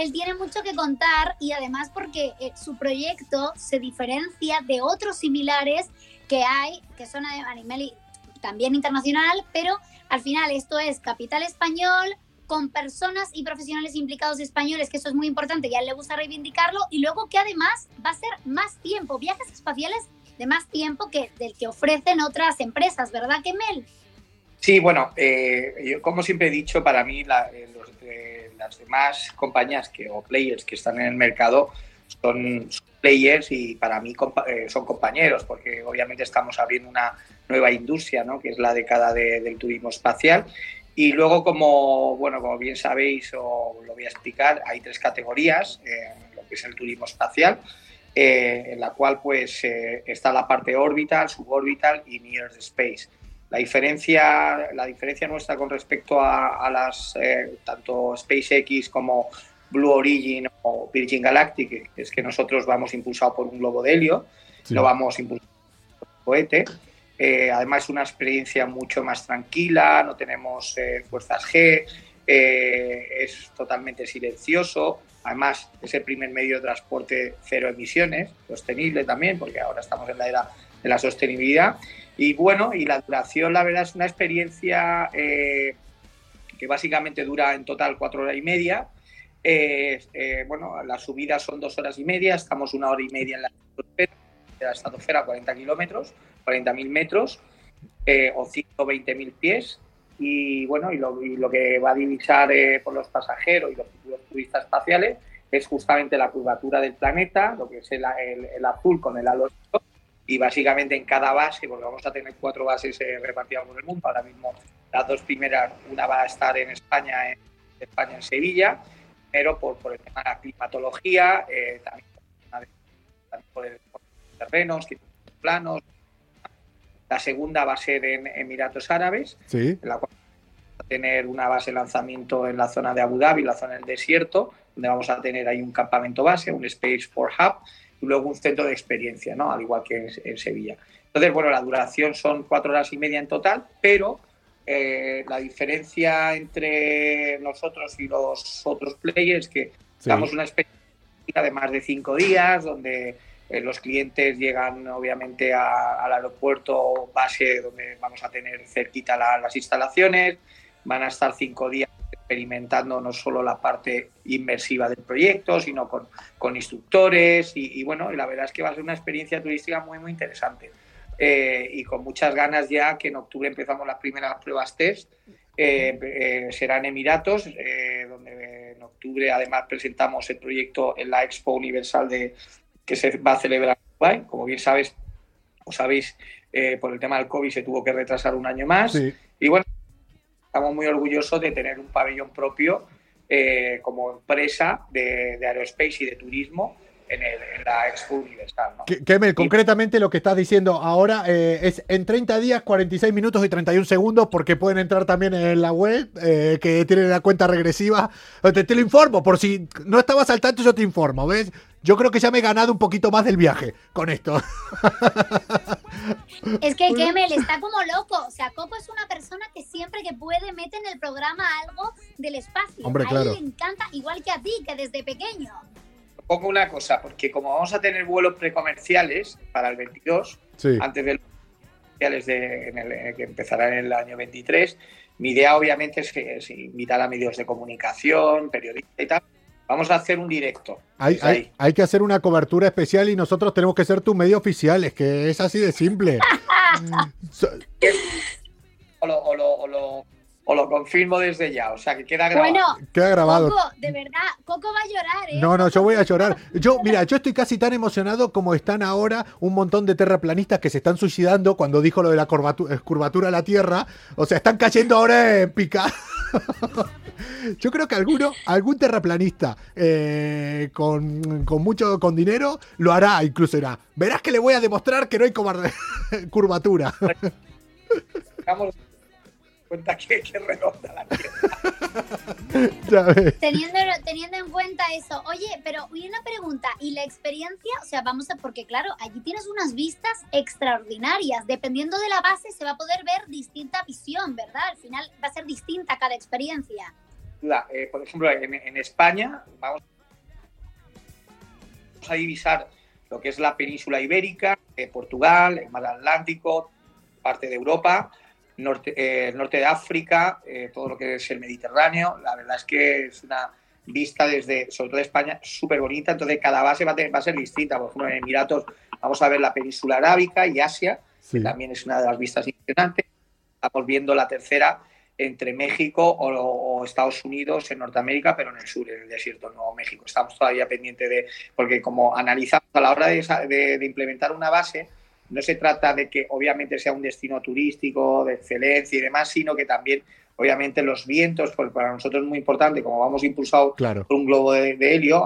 él tiene mucho que contar y además porque eh, su proyecto se diferencia de otros similares que hay, que son a nivel también internacional, pero al final esto es capital español con personas y profesionales implicados españoles, que eso es muy importante y a él le gusta reivindicarlo, y luego que además va a ser más tiempo, viajes espaciales de más tiempo que del que ofrecen otras empresas, ¿verdad, Kemel? Sí, bueno, eh, yo como siempre he dicho, para mí la- las demás compañías que, o players que están en el mercado son, players y para mí compa- eh, son compañeros, porque obviamente estamos abriendo una nueva industria, ¿no? que es la década de- del turismo espacial. Y luego, como, bueno, como bien sabéis, o lo voy a explicar, hay tres categorías eh, lo que es el turismo espacial, eh, en la cual pues eh, está la parte orbital, suborbital y near the space. La diferencia, la diferencia nuestra con respecto a, a las eh, tanto SpaceX como Blue Origin o Virgin Galactic es que nosotros vamos impulsados por un globo de helio, Sí. no vamos impulsados por un cohete. Eh, además, es una experiencia mucho más tranquila, no tenemos eh, fuerzas G, eh, es totalmente silencioso. Además, es el primer medio de transporte cero emisiones, sostenible también, porque ahora estamos en la era de la sostenibilidad. Y bueno, y la duración, la verdad, es una experiencia eh, que básicamente dura en total cuatro horas y media. Eh, eh, bueno, las subidas son dos horas y media, estamos una hora y media en la estratosfera, de la estratosfera 40 kilómetros, 40.000 metros eh, o 120.000 pies. y bueno, y lo, que va a divisar eh, por los pasajeros y los turistas espaciales es justamente la curvatura del planeta, lo que es el, el- azul con el halo y básicamente en cada base, porque vamos a tener cuatro bases eh, repartidas por el mundo, ahora mismo las dos primeras, una va a estar en España, en España en Sevilla, pero por, por el tema de la climatología, eh, también, también por, el, por los terrenos, planos. La segunda va a ser en Emiratos Árabes, Sí. en la cual vamos a tener una base de lanzamiento en la zona de Abu Dhabi, la zona del desierto, donde vamos a tener ahí un campamento base, un Space for Hub y luego un centro de experiencia, ¿no? al igual que en, en Sevilla. Entonces, bueno, la duración son cuatro horas y media en total, pero eh, la diferencia entre nosotros y los otros players es que Sí. damos una experiencia de más de cinco días, donde eh, los clientes llegan obviamente a- al aeropuerto base donde vamos a tener cerquita la- las instalaciones, van a estar cinco días experimentando no solo la parte inmersiva del proyecto, sino con, con instructores y, bueno, y la verdad es que va a ser una experiencia turística muy, muy interesante. Eh, y con muchas ganas ya que en octubre empezamos las primeras pruebas test. Eh, eh, será en Emiratos, donde en octubre además presentamos el proyecto en la Expo Universal de, que se va a celebrar en. Como bien sabes, o sabéis, por el tema del COVID se tuvo que retrasar un año más. Sí. Estamos muy orgullosos de tener un pabellón propio eh, como empresa de, de aerospace y de turismo en, el- en la Expo Universal. ¿no? Kemel, concretamente lo que estás diciendo ahora eh, es en 30 días, 46 minutos y 31 segundos, porque pueden entrar también en la web, eh, que tienen la cuenta regresiva. Te, te lo informo, por si no estabas al tanto, yo te informo, ¿ves? Yo creo que ya me he ganado un poquito más del viaje con esto. Es que Kemel está como loco. O sea, Coco es una persona que siempre que puede mete en el programa algo del espacio. Hombre, a él claro. le encanta, igual que a ti, que desde pequeño. Pongo una cosa, porque como vamos a tener vuelos precomerciales para el 22, Sí. antes de los comerciales de, en el- en el que empezará en el año 23, mi idea obviamente es, que- es invitar a medios de comunicación, periodistas y tal. Vamos a hacer un directo. Hay, Pues hay- que hacer una cobertura especial y nosotros tenemos que ser tu medio oficial, es que es así de simple. So- O lo, o lo- o lo- o lo confirmo desde ya, o sea que queda grabado. Bueno, Queda grabado. Coco, de verdad, Coco va a llorar, ¿eh? No, no, yo voy a llorar. Yo, mira, yo estoy casi tan emocionado como están ahora un montón de terraplanistas que se están suicidando cuando dijo lo de la curvatu- eh, curvatura de la Tierra. O sea, están cayendo ahora en pica. Yo creo que alguno, algún terraplanista eh, con, con mucho con dinero lo hará, incluso irá. Verás que le voy a demostrar que no hay cobarde- curvatura. Cuenta que, que redonda la Tierra. Ya ves. Teniendo, teniendo en cuenta eso, oye, pero y una pregunta, ¿y la experiencia? O sea, vamos a, porque claro, allí tienes unas vistas extraordinarias. Dependiendo de la base, se va a poder ver distinta visión, ¿verdad? Al final va a ser distinta cada experiencia. La- eh, por ejemplo, en, en España vamos a divisar lo que es la península ibérica, eh, Portugal, el mar Atlántico, parte de Europa, norte, eh, el norte de África, eh, todo lo que es el Mediterráneo. La verdad es que es una vista desde, sobre todo de España, súper bonita. Entonces, cada base va a, tener- va a ser distinta. Por ejemplo, en Emiratos vamos a ver la península arábica y Asia, Sí. que también es una de las vistas impresionantes. Estamos viendo la tercera entre México o, o Estados Unidos en Norteamérica, pero en el sur, en el desierto, no México. Estamos todavía pendientes de, porque como analizamos a la hora de, esa- de- de implementar una base, no se trata de que obviamente sea un destino turístico de excelencia y demás, sino que también, obviamente, los vientos, porque para nosotros es muy importante, como vamos impulsados Claro. por un globo de, de helio,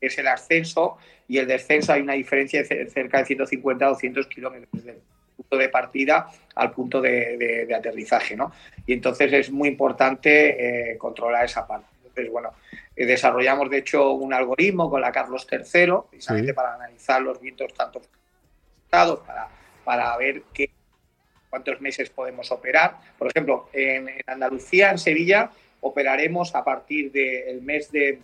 es el ascenso y el descenso hay una diferencia de ce- cerca de 150 a 200 kilómetros desde el punto de partida al punto de, de- de aterrizaje, ¿no? Y entonces es muy importante eh, controlar esa parte. Entonces, bueno, eh, desarrollamos de hecho un algoritmo con la Carlos III, precisamente Sí. para analizar los vientos tanto para, para ver qué, cuántos meses podemos operar. Por ejemplo, en, en Andalucía, en Sevilla, operaremos a partir del mes de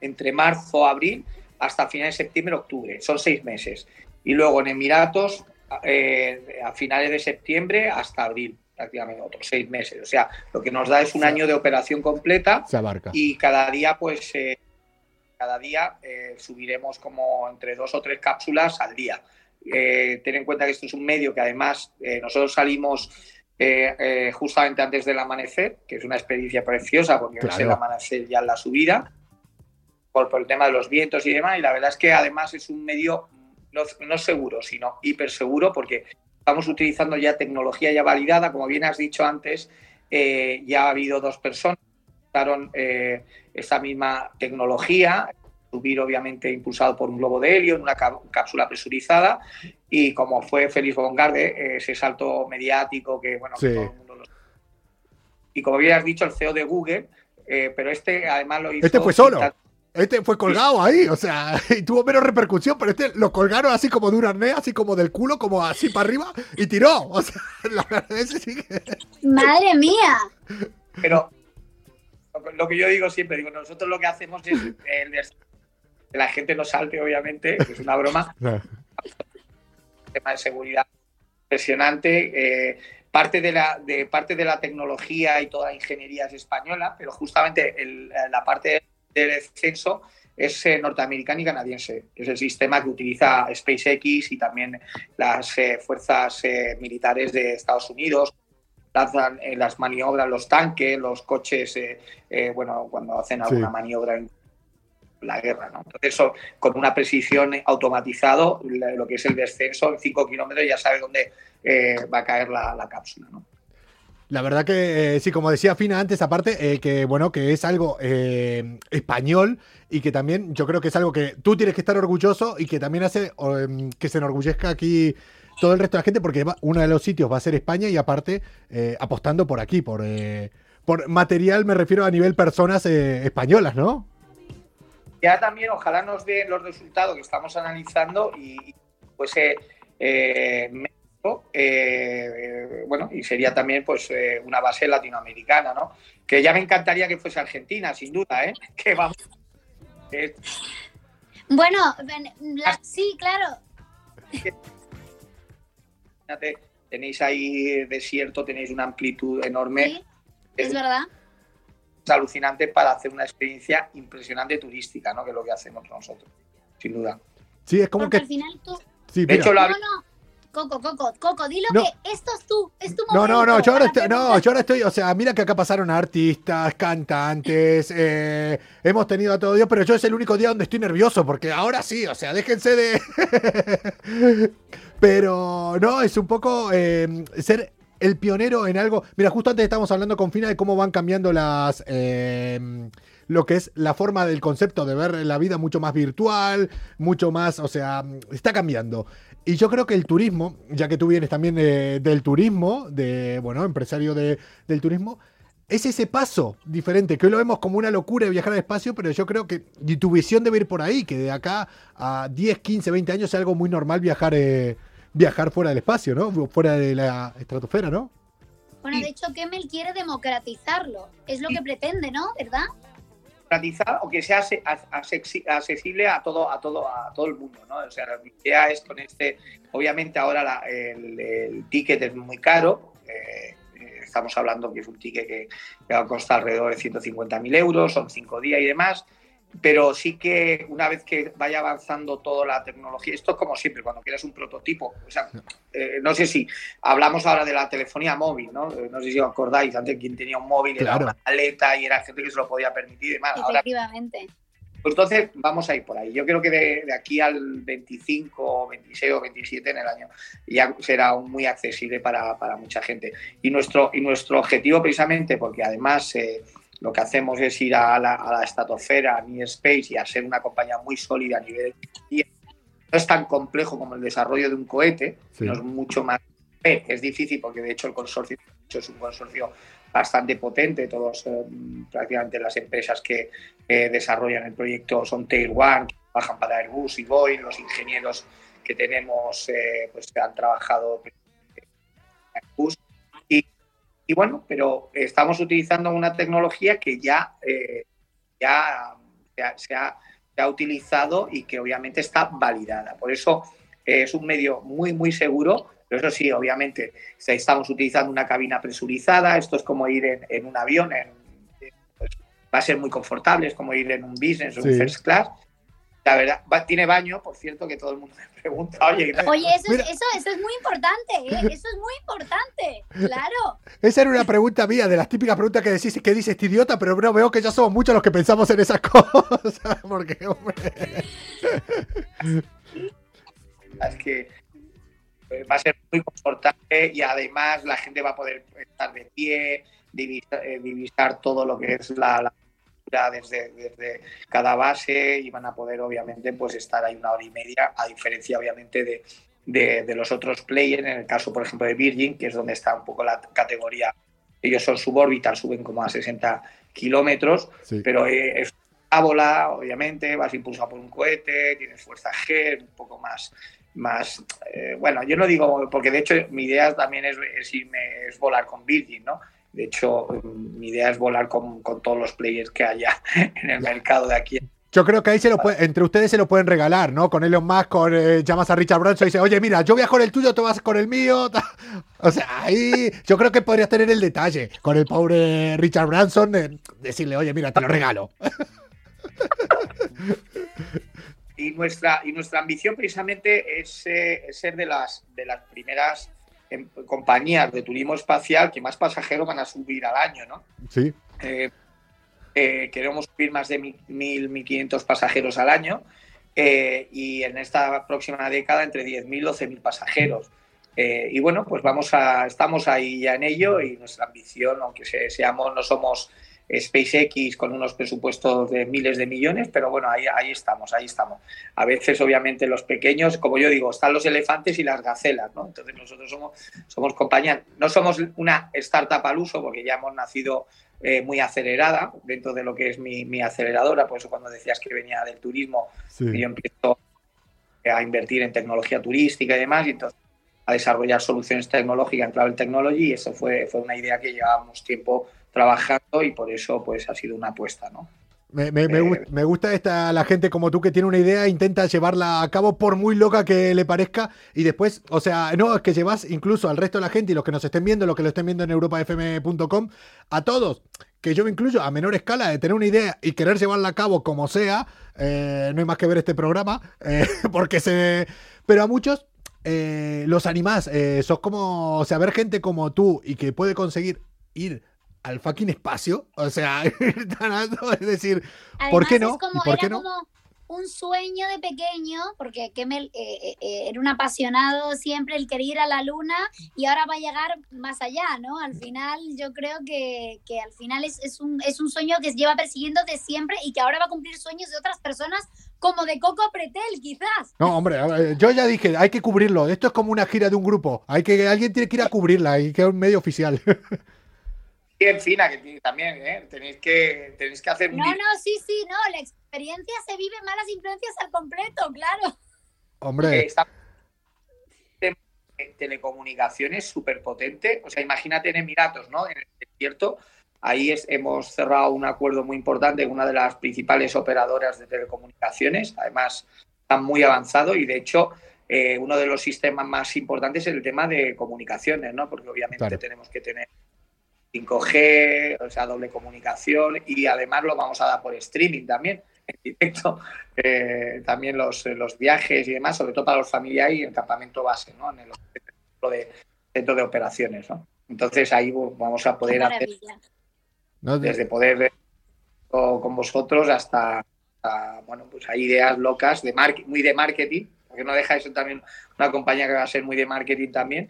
entre marzo, abril, hasta finales de septiembre, octubre. Son seis meses. Y luego en Emiratos, eh, a finales de septiembre hasta abril, prácticamente otros seis meses. O sea, lo que nos da es un año de operación completa Se abarca. y cada día, pues, eh, cada día eh, subiremos como entre dos o tres cápsulas al día. Eh, ten en cuenta que esto es un medio que además eh, nosotros salimos eh, eh, justamente antes del amanecer, que es una experiencia preciosa porque Claro. es el amanecer ya en la subida, por, por el tema de los vientos y demás. Y la verdad es que además es un medio no, no seguro, sino hiper seguro porque estamos utilizando ya tecnología ya validada. Como bien has dicho antes, ya ha habido dos personas que usaron esta misma tecnología, subir obviamente impulsado por un globo de helio en una cá- cápsula presurizada y como fue Félix Bongarde, eh, ese salto mediático que bueno, Sí. todo el mundo lo y como bien has dicho el CEO de Google, eh, pero este además lo hizo Este fue solo. Este fue colgado ahí, o sea, y tuvo menos repercusión, pero este lo colgaron así como de un arnés, así como del culo, como así para arriba, y tiró. O sea, la verdad es que sí que- Madre mía. Pero lo- que yo digo siempre, digo, nosotros lo que hacemos es el que la gente no salte, obviamente, es una broma, tema de seguridad impresionante. eh, parte, de la, de, parte de la tecnología y toda la ingeniería es española, pero justamente el- la parte del descenso es eh, norteamericana y canadiense. Es el sistema que utiliza SpaceX y también las eh, fuerzas eh, militares de Estados Unidos. Lanzan eh, las maniobras, los tanques, los coches, eh, eh, bueno, cuando hacen alguna Sí. maniobra en la guerra, ¿no? Entonces, eso, con una precisión automatizado, lo que es el descenso en 5 kilómetros ya sabe dónde eh, va a caer la, la cápsula, ¿no? La verdad que eh, sí, como decía Fina antes, aparte, eh, que bueno, que es algo español y que también yo creo que es algo que tú tienes que estar orgulloso y que también hace em, que se enorgullezca aquí todo el resto de la gente porque uno de los sitios va a ser España y aparte apostando por aquí, por, material, me refiero a nivel personas españolas, ¿no? Ya también ojalá nos den los resultados que estamos analizando y, pues eh, México, eh, bueno, y sería también pues eh, una base latinoamericana, ¿no? Que ya me encantaría que fuese Argentina, sin duda, ¿eh? Que vamos. Bueno, la- sí, claro. tenéis ahí desierto, tenéis una amplitud enorme. Sí, es verdad. Alucinante para hacer una experiencia impresionante turística, ¿no? Que es lo que hacemos nosotros, sin duda. Sí, es como Porque que... al final tú. Sí, De hecho, la- No, no. Coco, Coco, Coco, dilo No. que esto es tú, es tu No, momento. no, no, yo ahora, para estoy, no, yo ahora estoy, o sea, mira que acá pasaron artistas, cantantes, eh, hemos tenido a todo Dios, pero yo es el único día donde estoy nervioso, porque ahora sí, o sea, déjense de... pero no, es un poco eh, ser el pionero en algo. Mira, justo antes estábamos hablando con Fina de cómo van cambiando las... eh, lo que es la forma del concepto de ver la vida mucho más virtual, mucho más, o sea, está cambiando. Y yo creo que el turismo, ya que tú vienes también de- del turismo, de, bueno, empresario de- del turismo, es ese paso diferente, que hoy lo vemos como una locura de viajar al espacio, pero yo creo que y tu visión debe ir por ahí, que de acá a 10, 15, 20 años sea algo muy normal viajar, eh, viajar fuera del espacio, ¿no? Fuera de la estratosfera, ¿no? Bueno, de hecho, Kemmel quiere democratizarlo. Es lo que pretende, ¿no? ¿Verdad? Democratizar o que sea accesible a todo, a todo, a todo el mundo, ¿no? O sea, la idea es con este, obviamente ahora la- el, el ticket es muy caro. eh, eh, estamos hablando que es un ticket que, que va a costar alrededor de 150.000 euros, son cinco días y demás. Pero sí que una vez que vaya avanzando toda la tecnología, esto es como siempre, cuando quieres un prototipo, o sea, eh, no sé si hablamos ahora de la telefonía móvil, ¿no? Eh, no sé si os acordáis, antes quien tenía un móvil Claro. era una maleta y era gente que se lo podía permitir y demás. Ahora Efectivamente. pues entonces vamos a ir por ahí. Yo creo que de, de aquí al 25, 26 o 27 en el año ya será muy accesible para, para mucha gente. Y nuestro, y nuestro objetivo precisamente, porque además eh, lo que hacemos es ir a la, a la estratosfera, a Near Space y a ser una compañía muy sólida a nivel... No es tan complejo como el desarrollo de un cohete, Sí. sino es mucho más... eh, Es difícil porque de hecho el consorcio es un consorcio bastante potente, todos eh, prácticamente las empresas que eh, desarrollan el proyecto son Tail One, que trabajan para Airbus y Boeing, los ingenieros que tenemos eh, pues han trabajado en Airbus y, y bueno, pero estamos utilizando una tecnología que ya, eh, ya se ha, se ha- se ha utilizado y que obviamente está validada. Por eso eh, es un medio muy, muy seguro, pero eso sí, obviamente se- estamos utilizando una cabina presurizada, esto es como ir en, en un avión, en- pues, va a ser muy confortable, es como ir en un business o Sí. un first class. La verdad, va- tiene baño, por cierto, que todo el mundo me pregunta, oye, Oye, eso, es, eso, eso es muy importante, ¿eh? Eso es muy importante. Claro. Esa era una pregunta mía, de las típicas preguntas que decís, que dice este idiota, pero no veo que ya somos muchos los que pensamos en esas cosas. Porque, hombre. es que eh, va a ser muy confortable y además la gente va a poder estar de pie, divisar, eh, divisar todo lo que es la, la desde, desde cada base y van a poder obviamente pues estar ahí una hora y media, a diferencia obviamente de, de, de los otros players, en el caso por ejemplo de Virgin, que es donde está un poco la categoría, ellos son suborbital, suben como a 60 kilómetros, Sí. pero eh, es una bola, obviamente, vas impulsado por un cohete, tienes fuerza G, un poco más, más eh, bueno, yo no digo, porque de hecho mi idea también es, es irme, es volar con Virgin, ¿no? De hecho, mi idea es volar con, con todos los players que haya en el mercado de aquí. Yo creo que ahí se lo puede- entre ustedes se lo pueden regalar, ¿no? Con Elon Musk, con, eh, llamas a Richard Branson y dice, oye, mira, yo viajo con el tuyo, tú vas con el mío. O sea, ahí yo creo que podrías tener el detalle con el pobre Richard Branson, de decirle, oye, mira, te lo regalo. Y nuestra, y nuestra ambición precisamente es, eh, es ser de las, de las primeras em, compañías de turismo espacial que más pasajeros van a subir al año, ¿no? Sí. Eh, eh, queremos subir más de 1.000, 1.500 pasajeros al año eh, y en esta próxima década entre 10.000 y 12.000 pasajeros. Y bueno, pues vamos a, estamos ahí ya en ello y nuestra ambición, aunque se- seamos, no somos SpaceX con unos presupuestos de miles de millones, pero bueno, ahí, ahí estamos, ahí estamos. A veces, obviamente, los pequeños, como yo digo, están los elefantes y las gacelas, ¿no? Entonces nosotros somos, somos compañía, no somos una startup al uso, porque ya hemos nacido eh, muy acelerada dentro de lo que es mi, mi aceleradora, por eso cuando decías que venía del turismo, Sí. yo empiezo a invertir en tecnología turística y demás, y entonces a desarrollar soluciones tecnológicas en Travel Technology, y eso fue, fue una idea que llevábamos tiempo trabajando y por eso pues ha sido una apuesta, ¿no? Me, me- me gu- me gusta esta la gente como tú que tiene una idea intenta llevarla a cabo por muy loca que le parezca y después, o sea, no, es que llevas incluso al resto de la gente y los que nos estén viendo, los que lo estén viendo en europafm.com, a todos, que yo me incluyo a menor escala de tener una idea y querer llevarla a cabo como sea, eh, no hay más que ver este programa, eh, porque se... Pero a muchos eh, los animás, eh, sos como, o sea, ver gente como tú y que puede conseguir ir al fucking espacio, o sea, es decir, ¿por Además, qué no? Es como, ¿Y por qué no? como un sueño de pequeño, porque Kemel eh, eh, eh, era un apasionado siempre el querer ir a la luna y ahora va a llegar más allá, ¿no? Al final, yo creo que, que al final es, es, un, es un sueño que lleva persiguiendo de siempre y que ahora va a cumplir sueños de otras personas, como de Coco Pretel, quizás. No, hombre, yo ya dije, hay que cubrirlo. Esto es como una gira de un grupo. Hay que, alguien tiene que ir a cubrirla y que es un medio oficial. Y en Fina, que tiene- también, ¿eh? Tenéis que, tenéis que hacer No, no, sí, sí, no, la experiencia se vive malas influencias al completo, claro. Hombre, Está de telecomunicaciones súper potente. O sea, imagínate en Emiratos, ¿no? En el desierto. Ahí es- hemos cerrado un acuerdo muy importante con una de las principales operadoras de telecomunicaciones. Además, está muy avanzado y, de hecho, eh, uno de los sistemas más importantes es el tema de comunicaciones, ¿no? Porque obviamente Claro. tenemos que tener 5G, o sea, doble comunicación y además lo vamos a dar por streaming también, en directo, eh, también los, los viajes y demás, sobre todo para los familiares y el campamento base, ¿no? En el centro de, centro de operaciones, ¿no? Entonces ahí vamos a poder hacer desde poder ver con vosotros hasta, hasta, bueno, pues hay ideas locas de muy de marketing, porque no deja de ser también una compañía que va a ser muy de marketing también.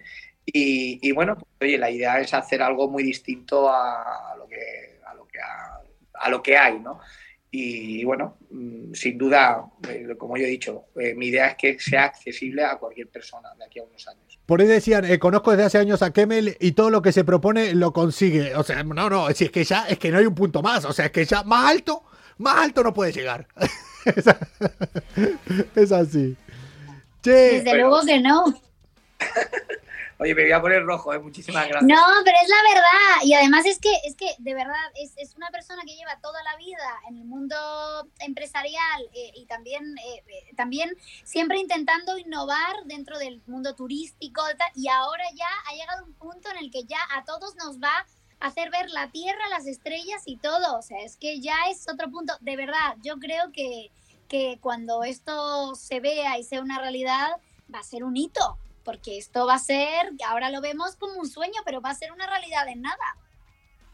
Y, y bueno, pues, oye, la idea es hacer algo muy distinto a, lo que a lo que a, a lo que hay, ¿no? Y, bueno, mm, sin duda, eh, como yo he dicho, eh, mi idea es que sea accesible a cualquier persona de aquí a unos años. por ahí decían, eh, conozco desde hace años a Kemel y todo lo que se propone lo consigue. O sea, no, no, si es que ya, es que no hay un punto más. O sea, es que ya más alto, más alto no puede llegar. es, es así. Che, Desde pero- luego que no. Oye, me voy a poner rojo, ¿eh? Muchísimas gracias. No, pero es la verdad. Y además es que, es que de verdad, es, es una persona que lleva toda la vida en el mundo empresarial eh, y también, eh, eh, también siempre intentando innovar dentro del mundo turístico y ahora ya ha llegado un punto en el que ya a todos nos va a hacer ver la Tierra, las estrellas y todo. O sea, es que ya es otro punto. De verdad, yo creo que, que cuando esto se vea y sea una realidad, va a ser un hito, porque esto va a ser, ahora lo vemos como un sueño, pero va a ser una realidad en nada.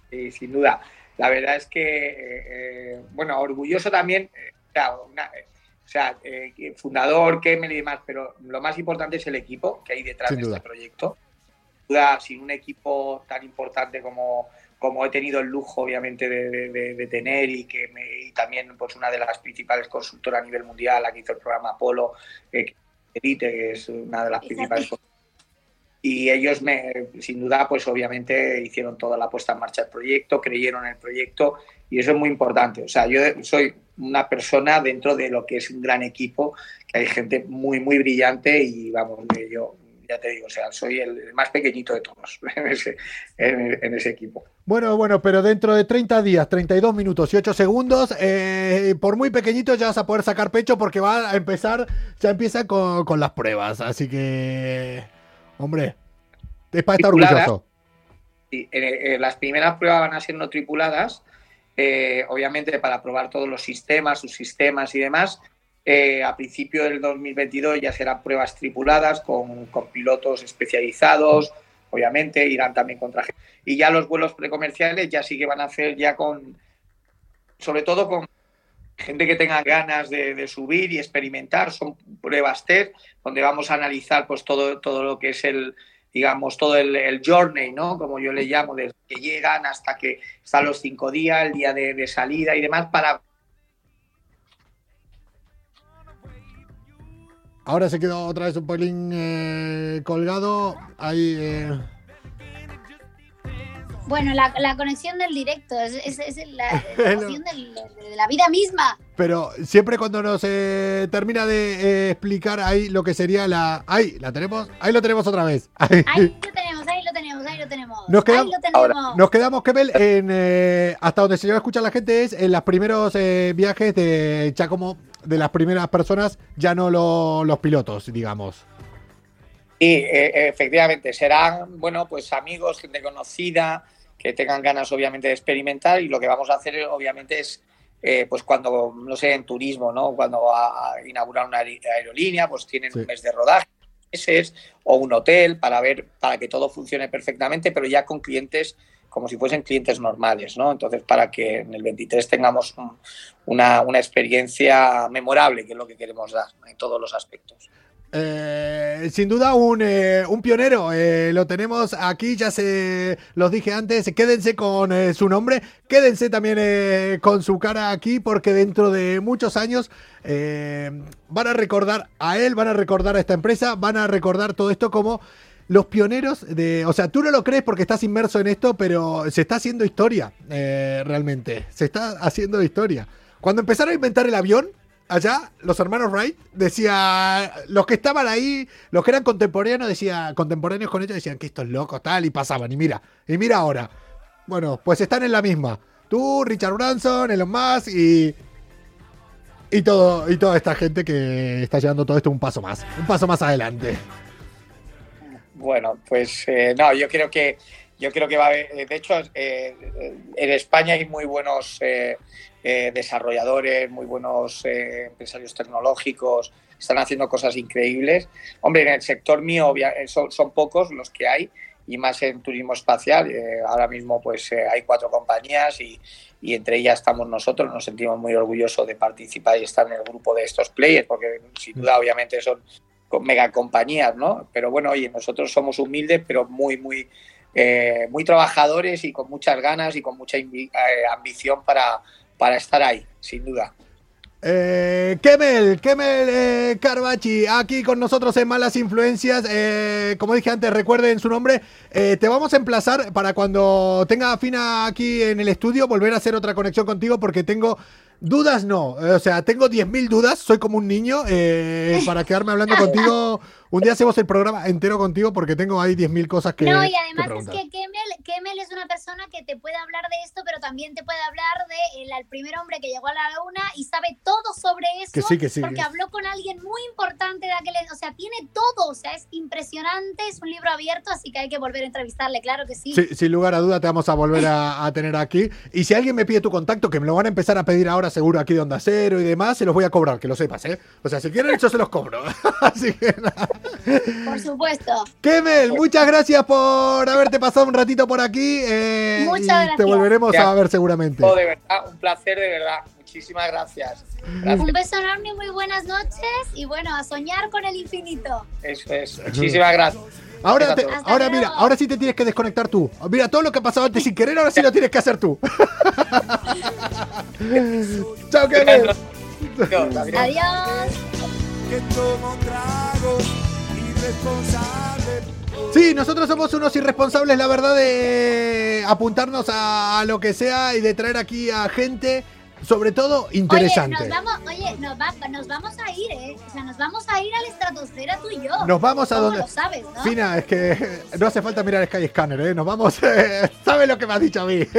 Sí, sin duda. La verdad es que, eh, bueno, orgulloso también, eh, o sea, una- eh, o sea, eh, fundador, Kemel y demás, pero lo más importante es el equipo que hay detrás Sin de duda. este proyecto. Sin duda, sin un equipo tan importante como, como he tenido el lujo, obviamente, de, de- de- de tener y que me- y también pues una de las principales consultoras a nivel mundial, la que hizo el programa Apolo, eh, Elite, que es una de las principales y ellos me, sin duda pues obviamente hicieron toda la puesta en marcha del proyecto creyeron en el proyecto y eso es muy importante. O sea yo soy una persona dentro de lo que es un gran equipo que hay gente muy muy brillante y vamos que yo ya te digo o sea soy el, el más pequeñito de todos en ese, en, en ese equipo Bueno, bueno, pero dentro de 30 días, 32 minutos y 8 segundos, eh, por muy pequeñito ya vas a poder sacar pecho porque va a empezar, ya empieza con, con las pruebas. Así que, hombre, es para estar orgulloso. Sí, eh, eh, las primeras pruebas van a ser no tripuladas, eh, obviamente para probar todos los sistemas, sus sistemas y demás. Eh, a principio del 2022 ya serán pruebas tripuladas con, con pilotos especializados, obviamente, irán también contra gente. Y ya los vuelos precomerciales ya sí que van a hacer ya con, sobre todo con gente que tenga ganas de, de subir y experimentar. Son pruebas test donde vamos a analizar pues todo, todo lo que es el, digamos, todo el, el journey, ¿no? Como yo le llamo, desde que llegan hasta que están los cinco días, el día de, de salida y demás, para Ahora se quedó otra vez un pelín eh, colgado. Ahí. eh, Bueno, la, la conexión del directo, es, es- es la, del- de la vida misma. Pero siempre cuando nos eh, termina de eh, explicar ahí lo que sería la. Ahí, la tenemos. Ahí lo tenemos otra vez. Ahí. Ahí lo tenemos, ahí lo tenemos, ahí lo tenemos. Nos quedamos, ahí lo tenemos. nos quedamos, Kebel, en, hasta donde se llega a escuchar la gente es en los primeros viajes de ya como de las primeras personas, ya no lo- los pilotos, digamos. Sí, eh, efectivamente, serán, bueno, pues amigos, gente conocida, que tengan ganas obviamente de experimentar y lo que vamos a hacer obviamente es, eh, pues cuando, no sé, en turismo, ¿no? Cuando a, a inaugurar una aer- aerolínea, pues tienen un mes de rodaje, meses, o un hotel para ver, para que todo funcione perfectamente, pero ya con clientes como si fuesen clientes normales, ¿no? Entonces, para que en el 23 tengamos un- una, una experiencia memorable, que es lo que queremos dar en todos los aspectos. Eh, sin duda un, eh, un pionero, eh, lo tenemos aquí, ya se los dije antes, quédense con su nombre, quédense también con su cara aquí porque dentro de muchos años van a recordar a él, van a recordar a esta empresa, van a recordar todo esto como los pioneros de, o sea, tú no lo crees porque estás inmerso en esto, pero se está haciendo historia, eh, realmente, se está haciendo historia. Cuando empezaron a inventar el avión, allá, los hermanos Wright, decía, los que estaban ahí, los que eran contemporáneos, decía, contemporáneos con ellos, decían que estos locos, tal, y pasaban, y mira, y mira ahora. Bueno, pues están en la misma. Tú, Richard Branson, Elon Musk y. Y, todo, y toda esta gente que está llevando todo esto un paso más, un paso más adelante. Bueno, pues eh, no, yo creo que yo creo que va a haber, eh, de hecho, eh, en España hay muy buenos eh, eh, desarrolladores, muy buenos empresarios tecnológicos, están haciendo cosas increíbles. Hombre, en el sector mío son, son pocos los que hay y más en turismo espacial. Ahora mismo pues hay cuatro compañías y, y entre ellas estamos nosotros. Nos sentimos muy orgullosos de participar y estar en el grupo de estos players porque sin duda obviamente son con mega compañías, ¿no? Pero bueno, oye, nosotros somos humildes, pero muy, muy, eh, muy trabajadores y con muchas ganas y con mucha eh, ambición para, para estar ahí, sin duda. Eh, Kemel, Kemel eh, aquí con nosotros en Malas Influencias. Como dije antes, recuerden su nombre. Te vamos a emplazar para cuando tenga Fina aquí en el estudio, volver a hacer otra conexión contigo porque tengo dudas, no. O sea, tengo 10.000 dudas, soy como un niño, eh, para quedarme hablando contigo Un día hacemos el programa entero contigo porque tengo ahí 10.000 cosas que. no, y que además es que Kemel, Kemel es una persona que te puede hablar de esto, pero también te puede hablar de el, el primer hombre que llegó a la luna y sabe todo sobre eso. Que sí, que sí, Porque que- habló con alguien muy importante de aquel. O sea, tiene todo. O sea, es impresionante. Es un libro abierto, así que hay que volver a entrevistarle, claro que sí. Sí, sin lugar a duda te vamos a volver a, a tener aquí. Y si alguien me pide tu contacto, que me lo van a empezar a pedir ahora seguro aquí de Onda Cero y demás, se los voy a cobrar, que lo sepas, ¿eh? O sea, si quieren, yo se los cobro. Así que nada. Por supuesto. Kemel, muchas gracias por haberte pasado un ratito por aquí. eh, Muchas y gracias. te volveremos Ya. a ver seguramente. Oh, de verdad, un placer, de verdad. Muchísimas gracias. Gracias. Un beso enorme y muy buenas noches. Y bueno, a soñar con el infinito. Eso es. Muchísimas gracias. Ahora, te- ahora mira, ahora sí te tienes que desconectar tú. Mira, todo lo que ha pasado antes sin querer, ahora sí lo tienes que hacer tú. Chao, Kemel. Adiós. Que tomo tragos. Sí, nosotros somos unos irresponsables, la verdad, de apuntarnos a, lo que sea y de traer aquí a gente, sobre todo interesante. Oye, nos vamos, oye, nos, va- nos vamos a ir, ¿eh? O sea, nos vamos a ir a la estratosfera tú y yo. Nos vamos a ¿Cómo donde. lo sabes, ¿no? Fina, es que no hace falta mirar Sky Scanner, ¿eh? Nos vamos. ¿Sabes lo que me has dicho a mí?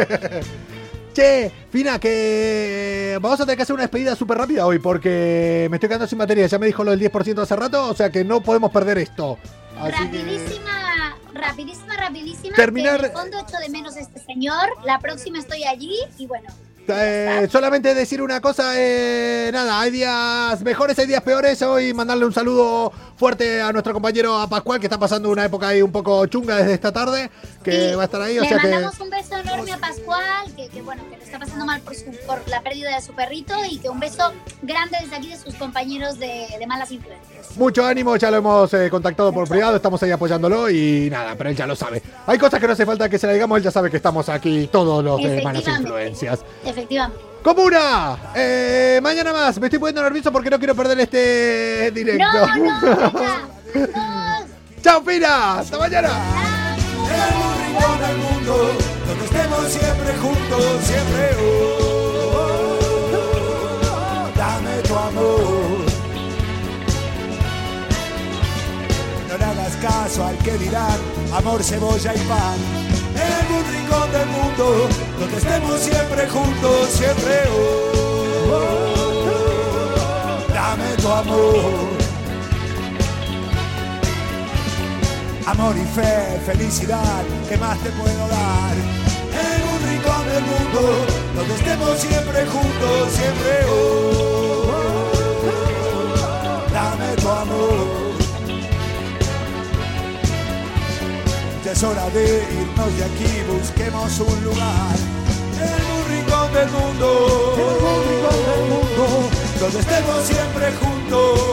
che, Fina, que vamos a tener que hacer una despedida súper rápida hoy porque me estoy quedando sin batería. Ya me dijo lo del 10% hace rato, o sea que no podemos perder esto. Así que- Rapidísima, rapidísima, rapidísima. Terminar- que en el fondo echo de menos a este señor. La próxima estoy allí y bueno. Eh, solamente decir una cosa, eh, nada, hay días mejores, hay días peores. Hoy mandarle un saludo fuerte a nuestro compañero a Pascual, que está pasando una época ahí un poco chunga desde esta tarde, que Sí, va a estar ahí. O Le sea que mandamos un beso enorme a Pascual, que, que, bueno, que le está pasando mal por, su, por la pérdida de su perrito y que un beso grande desde aquí de sus compañeros de, de malas influencias. mucho ánimo, ya lo hemos eh, contactado por privado, estamos ahí apoyándolo y nada, pero él ya lo sabe. Hay cosas que no hace falta que se la digamos, él ya sabe que estamos aquí todos los de malas influencias. Efectivamente. Comuna, eh, mañana más, me estoy poniendo nervioso porque no quiero perder este directo. No, no. Chao, Fina, hasta mañana. En algún rincón del mundo, donde estemos siempre juntos, siempre. oh, oh, oh, dame tu amor. No le hagas caso al que dirán amor, cebolla y pan. En algún rincón del mundo, donde estemos siempre juntos, siempre. oh, dame tu amor. Amor y fe, felicidad, ¿qué más te puedo dar? En un rincón del mundo, donde estemos siempre juntos, siempre. oh, dame tu amor. Es hora de irnos de aquí, busquemos un lugar. En algún rincón del mundo, en rincón del mundo, donde estemos siempre juntos.